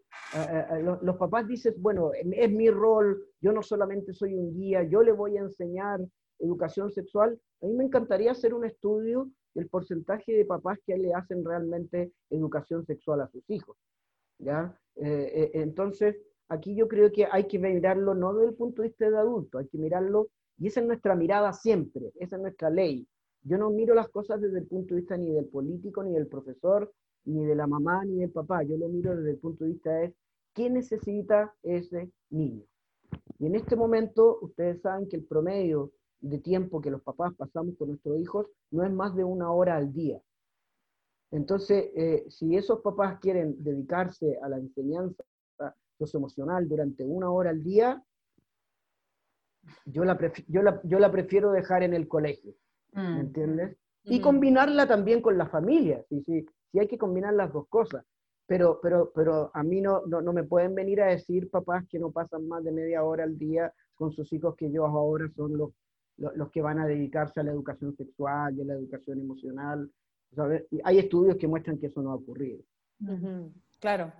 los, papás dicen, bueno, es mi rol, yo no solamente soy un guía, yo le voy a enseñar educación sexual. A mí me encantaría hacer un estudio del porcentaje de papás que le hacen realmente educación sexual a sus hijos. ¿ya? entonces, aquí yo creo que hay que mirarlo no desde el punto de vista de adulto, hay que mirarlo, y esa es nuestra mirada siempre, esa es nuestra ley. Yo no miro las cosas desde el punto de vista ni del político, ni del profesor, ni de la mamá, ni del papá. Yo lo miro desde el punto de vista de qué necesita ese niño. Y en este momento, ustedes saben que el promedio de tiempo que los papás pasamos con nuestros hijos no es más de una hora al día. Entonces, eh, si esos papás quieren dedicarse a la enseñanza socioemocional durante una hora al día, yo la, yo yo la prefiero dejar en el colegio, ¿me mm. entiendes? Y mm. combinarla también con la familia, si, sí, sí, hay que combinar las dos cosas. Pero, pero, pero a mí no, no, no, me pueden venir a decir papás que no pasan más de media hora al día con sus hijos que ellos ahora son los, los, que van a dedicarse a la educación sexual y a la educación emocional. Hay estudios que muestran que eso no ha ocurrido. Claro.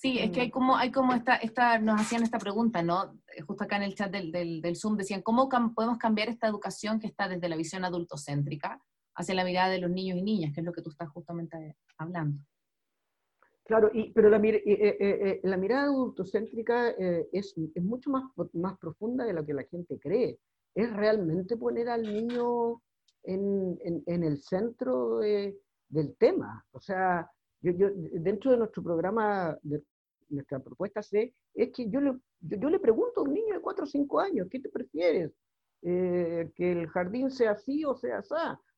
Sí, es que hay como, hay como esta, esta, nos hacían esta pregunta, ¿no? Eh, justo acá en el chat del, del, del Zoom decían, ¿cómo podemos cambiar esta educación que está desde la visión adultocéntrica hacia la mirada de los niños y niñas, que es lo que tú estás justamente hablando? Claro, y, pero la, eh, eh, la mirada adultocéntrica es, es, mucho más, más profunda de lo que la gente cree. Es realmente poner al niño en, en, en el centro del tema. O sea, yo, yo, dentro de nuestro programa, de nuestra propuesta C, es que yo le, yo, le pregunto a un niño de 4 o 5 años, ¿qué te prefieres? Eh, ¿Que el jardín sea así o sea así?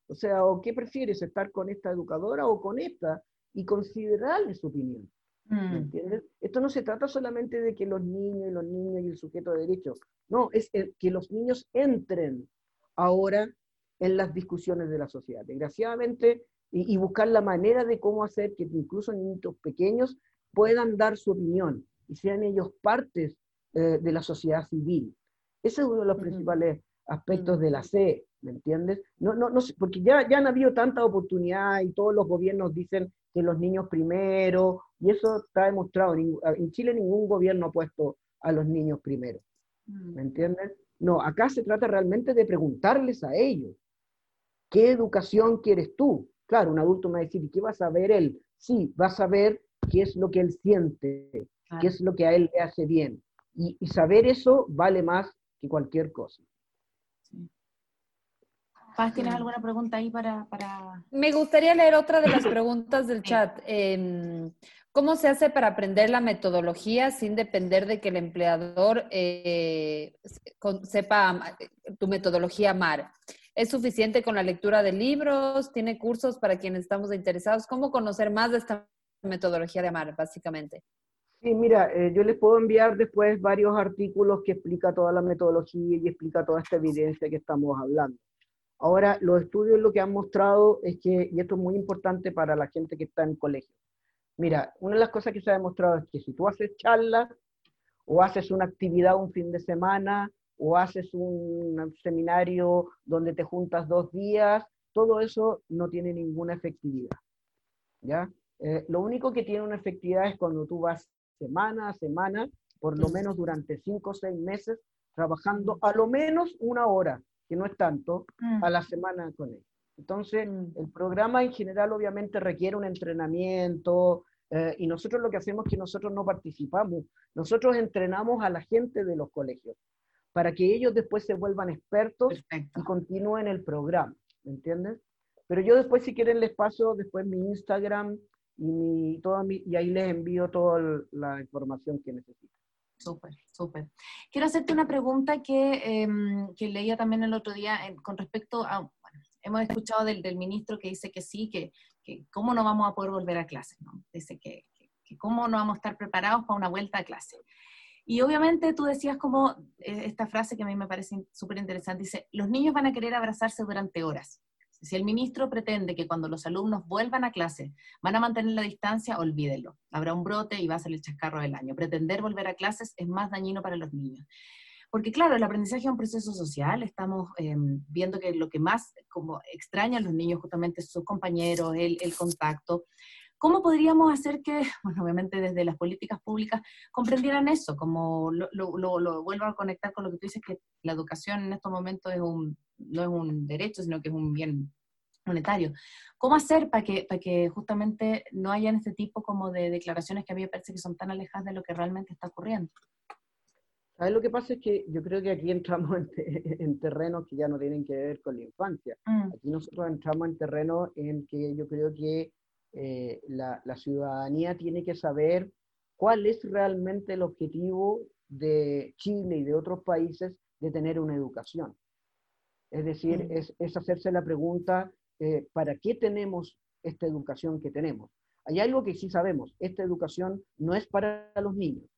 O sea, ¿o qué prefieres, estar con esta educadora o con esta? Y considerarle su opinión. ¿Me mm. entiendes? Esto no se trata solamente de que los niños y los niños y el sujeto de derecho, no, es que los niños entren ahora en las discusiones de la sociedad. Desgraciadamente, y, buscar la manera de cómo hacer que incluso niños pequeños puedan dar su opinión y sean ellos partes eh, de la sociedad civil. Ese es uno de los principales aspectos de la C, ¿me entiendes? No, no, no, porque ya, ya han habido tanta oportunidad y todos los gobiernos dicen que los niños primero, y eso está demostrado. En Chile ningún gobierno ha puesto a los niños primero, ¿me entiendes? No, acá se trata realmente de preguntarles a ellos, ¿qué educación quieres tú? Claro, un adulto me va a decir, ¿y qué vas a ver él? Sí, vas a ver qué es lo que él siente, qué es lo que a él le hace bien. Y, saber eso vale más que cualquier cosa. Paz, ¿tienes alguna pregunta ahí para, para, Me gustaría leer otra de las preguntas del chat. Em, ¿Cómo se hace para aprender la metodología sin depender de que el empleador eh, sepa tu metodología MAR? ¿Es suficiente con la lectura de libros? ¿Tiene cursos para quienes estamos interesados? ¿Cómo conocer más de esta metodología de AMAR, básicamente? Sí, mira, eh, yo les puedo enviar después varios artículos que explica toda la metodología y explica toda esta evidencia que estamos hablando. Ahora, los estudios lo que han mostrado es que, y esto es muy importante para la gente que está en colegio, mira, una de las cosas que se ha demostrado es que si tú haces charlas o haces una actividad un fin de semana o haces un seminario donde te juntas dos días, todo eso no tiene ninguna efectividad. ¿ya? Eh, lo único que tiene una efectividad es cuando tú vas semana a semana, por lo menos durante cinco o seis meses, trabajando a lo menos una hora, que no es tanto, a la semana con él. Entonces, el programa en general obviamente requiere un entrenamiento, eh, y nosotros lo que hacemos es que nosotros no participamos, nosotros entrenamos a la gente de los colegios para que ellos después se vuelvan expertos y continúen el programa, ¿me entiendes? Pero yo después, si quieren, les paso después mi Instagram y, mi, toda mi, y ahí les envío toda la información que necesitan. Súper, súper. Quiero hacerte una pregunta que, em, que leía también el otro día con respecto a, bueno, hemos escuchado del, del, ministro que dice que sí, que, que, cómo no vamos a poder volver a clase, ¿no? Dice que, que, cómo no vamos a estar preparados para una vuelta a clase. Y obviamente tú decías como eh, esta frase que a mí me parece súper interesante, dice, los niños van a querer abrazarse durante horas. Si el ministro pretende que cuando los alumnos vuelvan a clase van a mantener la distancia, olvídelo. Habrá un brote y va a ser el chascarro del año. Pretender volver a clases es más dañino para los niños. Porque claro, el aprendizaje es un proceso social, estamos em, viendo que lo que más como extraña a los niños justamente sus compañeros, el, el contacto, ¿Cómo podríamos hacer que, bueno, obviamente desde las políticas públicas, comprendieran eso? Como lo, lo, vuelvo a conectar con lo que tú dices, que la educación en estos momentos es un, no es un derecho, sino que es un bien monetario. ¿Cómo hacer para que, para que justamente no hayan este tipo como de declaraciones que a mí me parece que son tan alejadas de lo que realmente está ocurriendo? ¿Sabes lo que pasa? Es que yo creo que aquí entramos en, terrenos que ya no tienen que ver con la infancia. Mm. Aquí nosotros entramos en terrenos en que yo creo que eh, la, ciudadanía tiene que saber cuál es realmente el objetivo de Chile y de otros países de tener una educación. Es decir, mm. es, hacerse la pregunta, eh, ¿para qué tenemos esta educación que tenemos? Hay algo que sí sabemos, esta educación no es para los niños,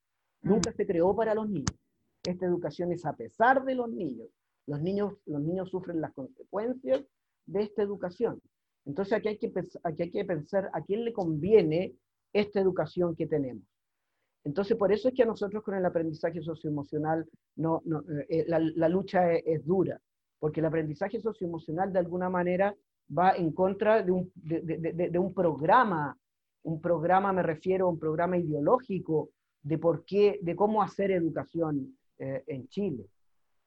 nunca mm. se creó para los niños. Esta educación es a pesar de los niños. Los niños, los niños sufren las consecuencias de esta educación. Entonces aquí hay, que, aquí hay que pensar a quién le conviene esta educación que tenemos. Entonces, por eso es que a nosotros con el aprendizaje socioemocional no, eh, la, lucha es, dura, porque el aprendizaje socioemocional de alguna manera va en contra de un, programa, un programa me refiero a un programa ideológico de por qué, de cómo hacer educación eh, en Chile.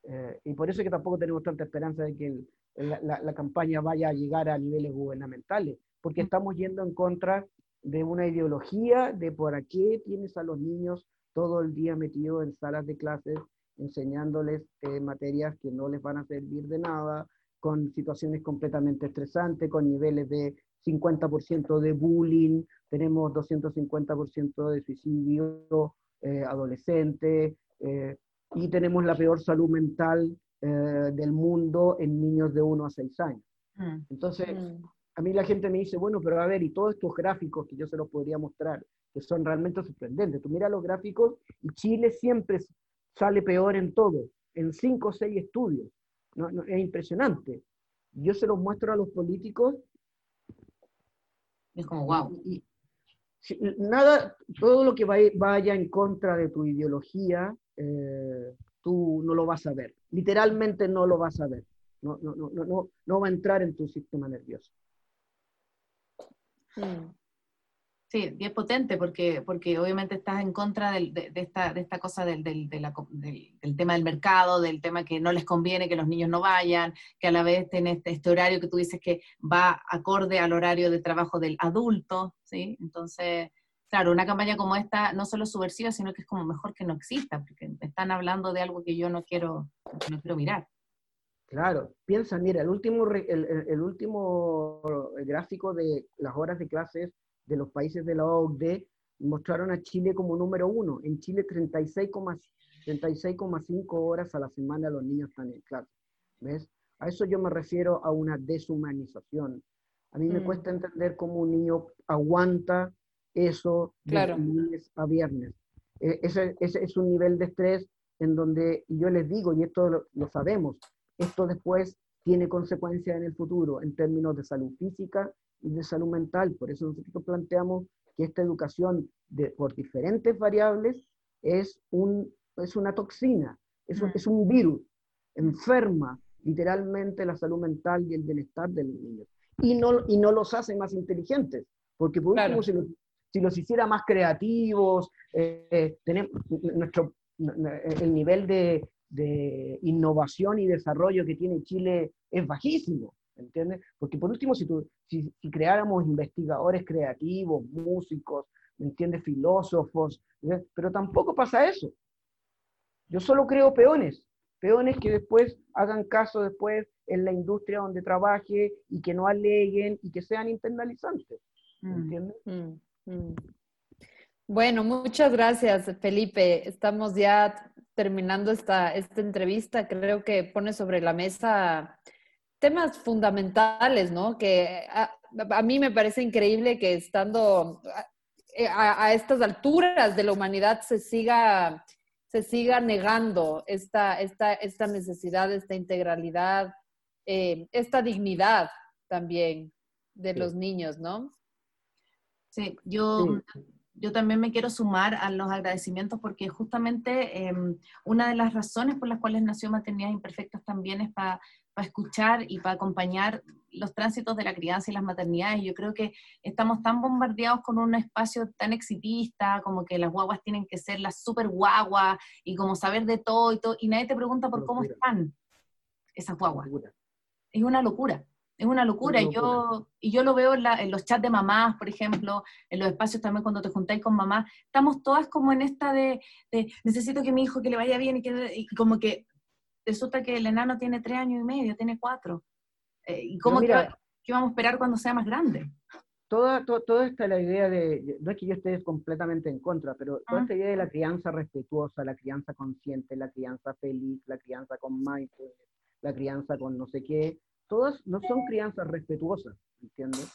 Eh, y por eso es que tampoco tenemos tanta esperanza de que la, la, campaña vaya a llegar a niveles gubernamentales, porque estamos yendo en contra de una ideología de por qué tienes a los niños todo el día metidos en salas de clases enseñándoles eh, materias que no les van a servir de nada, con situaciones completamente estresantes, con niveles de 50% de bullying, tenemos 250% de suicidio eh, adolescente, eh, y tenemos la peor salud mental del mundo en niños de 1 a 6 años. Mm. Entonces, mm. a mí la gente me dice, bueno, pero a ver, y todos estos gráficos que yo se los podría mostrar, que son realmente sorprendentes. Tú mira los gráficos y Chile siempre sale peor en todo, en cinco o seis estudios. No, es impresionante. Yo se los muestro a los políticos. Es como, wow. Y, nada, todo lo que vaya en contra de tu ideología, eh, tú no lo vas a ver. Literalmente no lo vas a ver. No, no, no, no, no va a entrar en tu sistema nervioso. Sí, es potente porque, porque obviamente estás en contra de, esta, de esta cosa del, del, del, tema del mercado, del tema que no les conviene que los niños no vayan, que a la vez tenés este, este, horario que tú dices que va acorde al horario de trabajo del adulto, ¿sí? Entonces, claro, una campaña como esta no solo subversiva, sino que es como mejor que no exista, porque están hablando de algo que yo no quiero, no quiero mirar. Claro, piensa, mira, el último, el, el último gráfico de las horas de clases de los países de la OCDE mostraron a Chile como número uno. En Chile 36,5 horas a la semana los niños están en clase. ¿Ves? A eso yo me refiero a una deshumanización. A mí me mm. cuesta entender cómo un niño aguanta eso de lunes a viernes. E, ese, es un nivel de estrés en donde yo les digo, y esto lo, lo sabemos, esto después tiene consecuencias en el futuro en términos de salud física y de salud mental. Por eso nosotros planteamos que esta educación de, por diferentes variables es, un, es una toxina, es un, mm. es un virus, enferma literalmente la salud mental y el bienestar del niño. Y no, y no los hace más inteligentes, porque por último, si, los, si, los, hiciera más creativos, eh, tenemos nuestro, el nivel de, de innovación y desarrollo que tiene Chile es bajísimo. ¿entiendes? Porque por último, si, si, creáramos investigadores creativos, músicos, ¿me entiendes? Filósofos, pero tampoco pasa eso. Yo solo creo peones, peones que después hagan caso después en la industria donde trabaje y que no aleguen y que sean internalizantes, ¿me mm, entiendes? Mm, mm. Bueno, muchas gracias, Felipe. Estamos ya terminando esta, esta entrevista. Creo que pone sobre la mesa temas fundamentales, ¿no? Que a, mí me parece increíble que estando a, estas alturas de la humanidad se siga, se siga negando esta, esta, esta necesidad, esta integralidad, eh, esta dignidad también de los niños, ¿no? Sí, yo, yo también me quiero sumar a los agradecimientos porque justamente em, una de las razones por las cuales nació Maternidades Imperfectas también es para para escuchar y para acompañar los tránsitos de la crianza y las maternidades. Yo creo que estamos tan bombardeados con un espacio tan exitista, como que las guaguas tienen que ser las super guaguas y como saber de todo y todo, y nadie te pregunta por cómo están esas guaguas. Es una locura. Es una locura. Y, yo, y yo lo veo en, los chats de mamás, por ejemplo, en los espacios también cuando te juntáis con mamás. Estamos todas como en esta de, necesito que mi hijo que le vaya bien y, que, y como que resulta que el enano tiene tres años y medio, tiene cuatro. Eh, ¿Y cómo que, qué vamos a esperar cuando sea más grande? Toda, toda esta la idea de, no es que yo esté completamente en contra, pero toda ah. esta idea de la crianza respetuosa, la crianza consciente, la crianza feliz, la crianza con mindfulness, la crianza con no sé qué, todas no son crianzas respetuosas, ¿entiendes?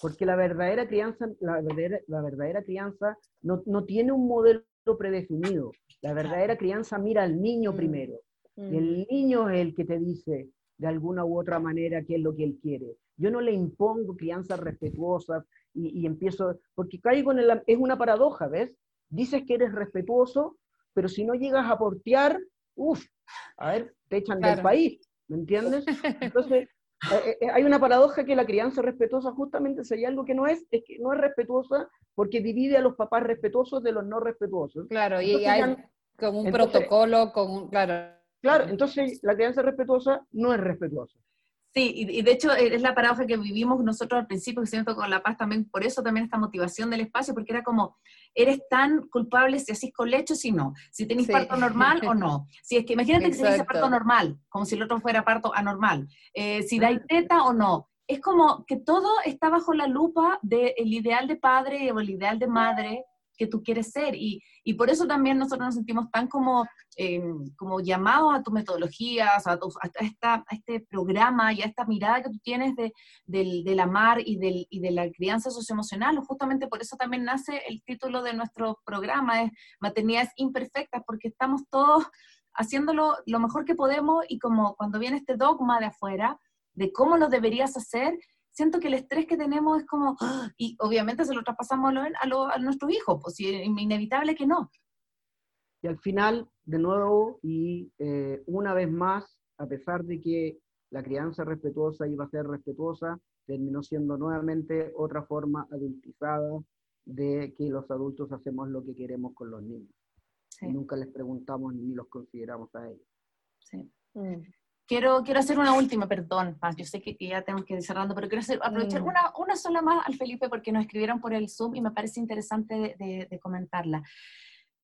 Porque la verdadera crianza, la verdadera, la verdadera crianza no, no tiene un modelo predefinido. La verdadera crianza mira al niño mm. primero. Mm. El niño es el que te dice de alguna u otra manera qué es lo que él quiere. Yo no le impongo crianzas respetuosas y, empiezo, porque caigo en el, es una paradoja, ¿ves? Dices que eres respetuoso, pero si no llegas a portear, uff, a ver, te echan del país, ¿me entiendes? Entonces, eh, eh, hay una paradoja que la crianza respetuosa justamente sería algo que no es, es que no es respetuosa porque divide a los papás respetuosos de los no respetuosos. Claro, y hay como un protocolo, con un, claro. Claro, entonces la crianza respetuosa no es respetuosa. Sí, y, de hecho eh, es la paradoja que vivimos nosotros al principio, que siento con La Paz también, por eso también esta motivación del espacio, porque era como, eres tan culpable si así con lecho, si no, si tenés parto normal o no. Si es que imagínate que se dice parto normal, como si el otro fuera parto anormal, eh, si dais teta o no. Es como que todo está bajo la lupa del ideal de padre o el ideal de madre, que tú quieres ser. Y, y por eso también nosotros nos sentimos tan como, eh, como llamados a tus metodologías, a, a, esta, este programa y a esta mirada que tú tienes de, del, del, amar y, del, y de la crianza socioemocional. Justamente por eso también nace el título de nuestro programa, es Maternidades Imperfectas, porque estamos todos haciéndolo lo mejor que podemos y como cuando viene este dogma de afuera, de cómo lo deberías hacer, siento que el estrés que tenemos es como, ¡ah! y obviamente se lo traspasamos a, a, nuestros hijos, pues es inevitable que no. Y al final, de nuevo, y eh, una vez más, a pesar de que la crianza respetuosa iba a ser respetuosa, terminó siendo nuevamente otra forma adultizada de que los adultos hacemos lo que queremos con los niños. nunca les preguntamos ni los consideramos a ellos. Sí. Mm. Quiero, quiero hacer una última, perdón, yo sé que, ya tenemos que ir cerrando, pero quiero hacer, aprovechar mm. una, una sola más al Felipe porque nos escribieron por el Zoom y me parece interesante de, de, comentarla.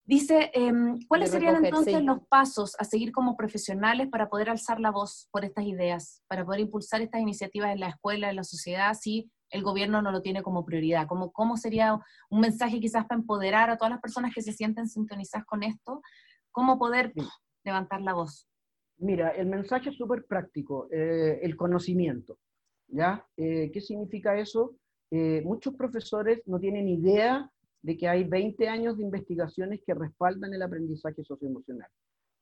Dice, em, ¿cuáles serían entonces los pasos a seguir como profesionales para poder alzar la voz por estas ideas, para poder impulsar estas iniciativas en la escuela, en la sociedad, si el gobierno no lo tiene como prioridad? ¿Cómo, cómo sería un mensaje quizás para empoderar a todas las personas que se sienten sintonizadas con esto? ¿Cómo poder levantar la voz? Mira, el mensaje es súper práctico, eh, el conocimiento. ¿ya? Eh, ¿Qué significa eso? Eh, muchos profesores no tienen idea de que hay 20 años de investigaciones que respaldan el aprendizaje socioemocional.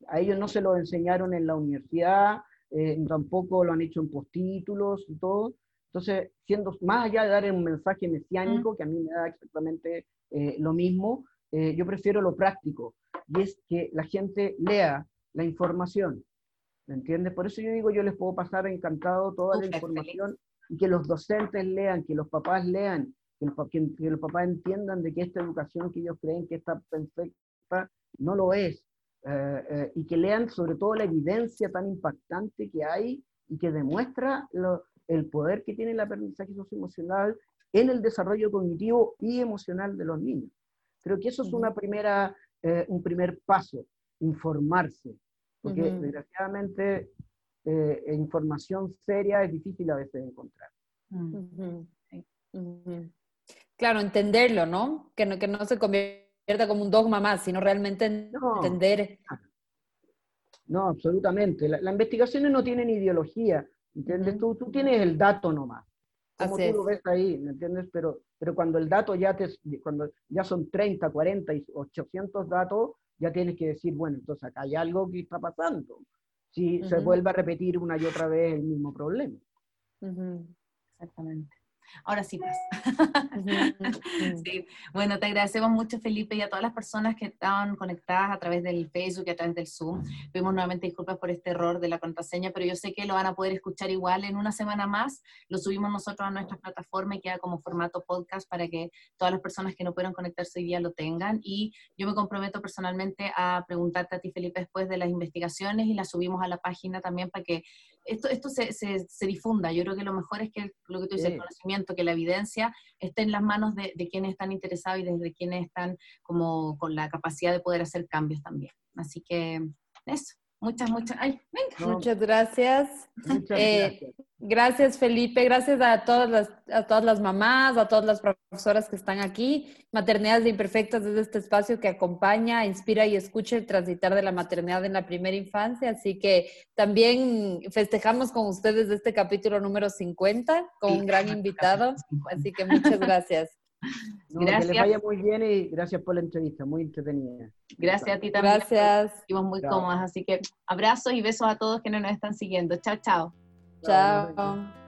A ellos no se lo enseñaron en la universidad, tampoco lo han hecho en postítulos y todo. Entonces, siendo más allá de dar un mensaje mesiánico, mm. que a mí me da exactamente lo mismo, yo prefiero lo práctico, y es que la gente lea la información, ¿Me entiendes? Por eso yo digo, yo les puedo pasar encantado toda la información y que los docentes lean, que los papás lean, que los, papás entiendan de que esta educación que ellos creen que está perfecta no lo es. Eh, eh, y que lean sobre todo la evidencia tan impactante que hay y que demuestra el poder que tiene el aprendizaje socioemocional en el desarrollo cognitivo y emocional de los niños. Creo que eso es una primera, eh, un primer paso, informarse, porque desgraciadamente eh, información seria es difícil a veces encontrar. Mm. Claro, entenderlo, ¿no? Que, ¿no? que no se convierta como un dogma más, sino realmente entender. No, absolutamente. Las la investigaciones no tienen ideología, ¿entiendes? tú, tú tienes el dato nomás. Como tú lo ves ahí, ¿me entiendes? Pero, pero cuando el dato ya te, cuando ya son 30, 40 y 800 datos, ya tienes que decir, bueno, entonces acá hay algo que está pasando. Si se vuelve a repetir una y otra vez el mismo problema. Exactamente. Ahora sí, pues. sí. Bueno, te agradecemos mucho, Felipe, y a todas las personas que estaban conectadas a través del Facebook y a través del Zoom. Pedimos nuevamente disculpas por este error de la contraseña, pero yo sé que lo van a poder escuchar igual en una semana más. Lo subimos nosotros a nuestra plataforma y queda como formato podcast para que todas las personas que no pudieron conectarse hoy día lo tengan. Y yo me comprometo personalmente a preguntarte a ti, Felipe, después de las investigaciones y las subimos a la página también para que esto, esto se, se, difunda. Yo creo que lo mejor es que lo que tú dices, el conocimiento, que la evidencia esté en las manos de, de, quienes están interesados y desde quienes están como con la capacidad de poder hacer cambios también. Así que eso. Muchas, muchas. Ay, venga. Muchas gracias. Muchas eh, gracias. Gracias, Felipe. Gracias a todas, las, a todas las mamás, a todas las profesoras que están aquí. Maternidades de Imperfectas desde este espacio que acompaña, inspira y escucha el transitar de la maternidad en la primera infancia. Así que también festejamos con ustedes este capítulo número 50 con un gran invitado. Así que muchas gracias. Gracias. Que les vaya muy bien y gracias por la entrevista, muy entretenida. Gracias a ti también. Gracias. Estuvimos muy cómodas, así que abrazos y besos a todos quienes nos están siguiendo. Chao, chao. Chao. Chao.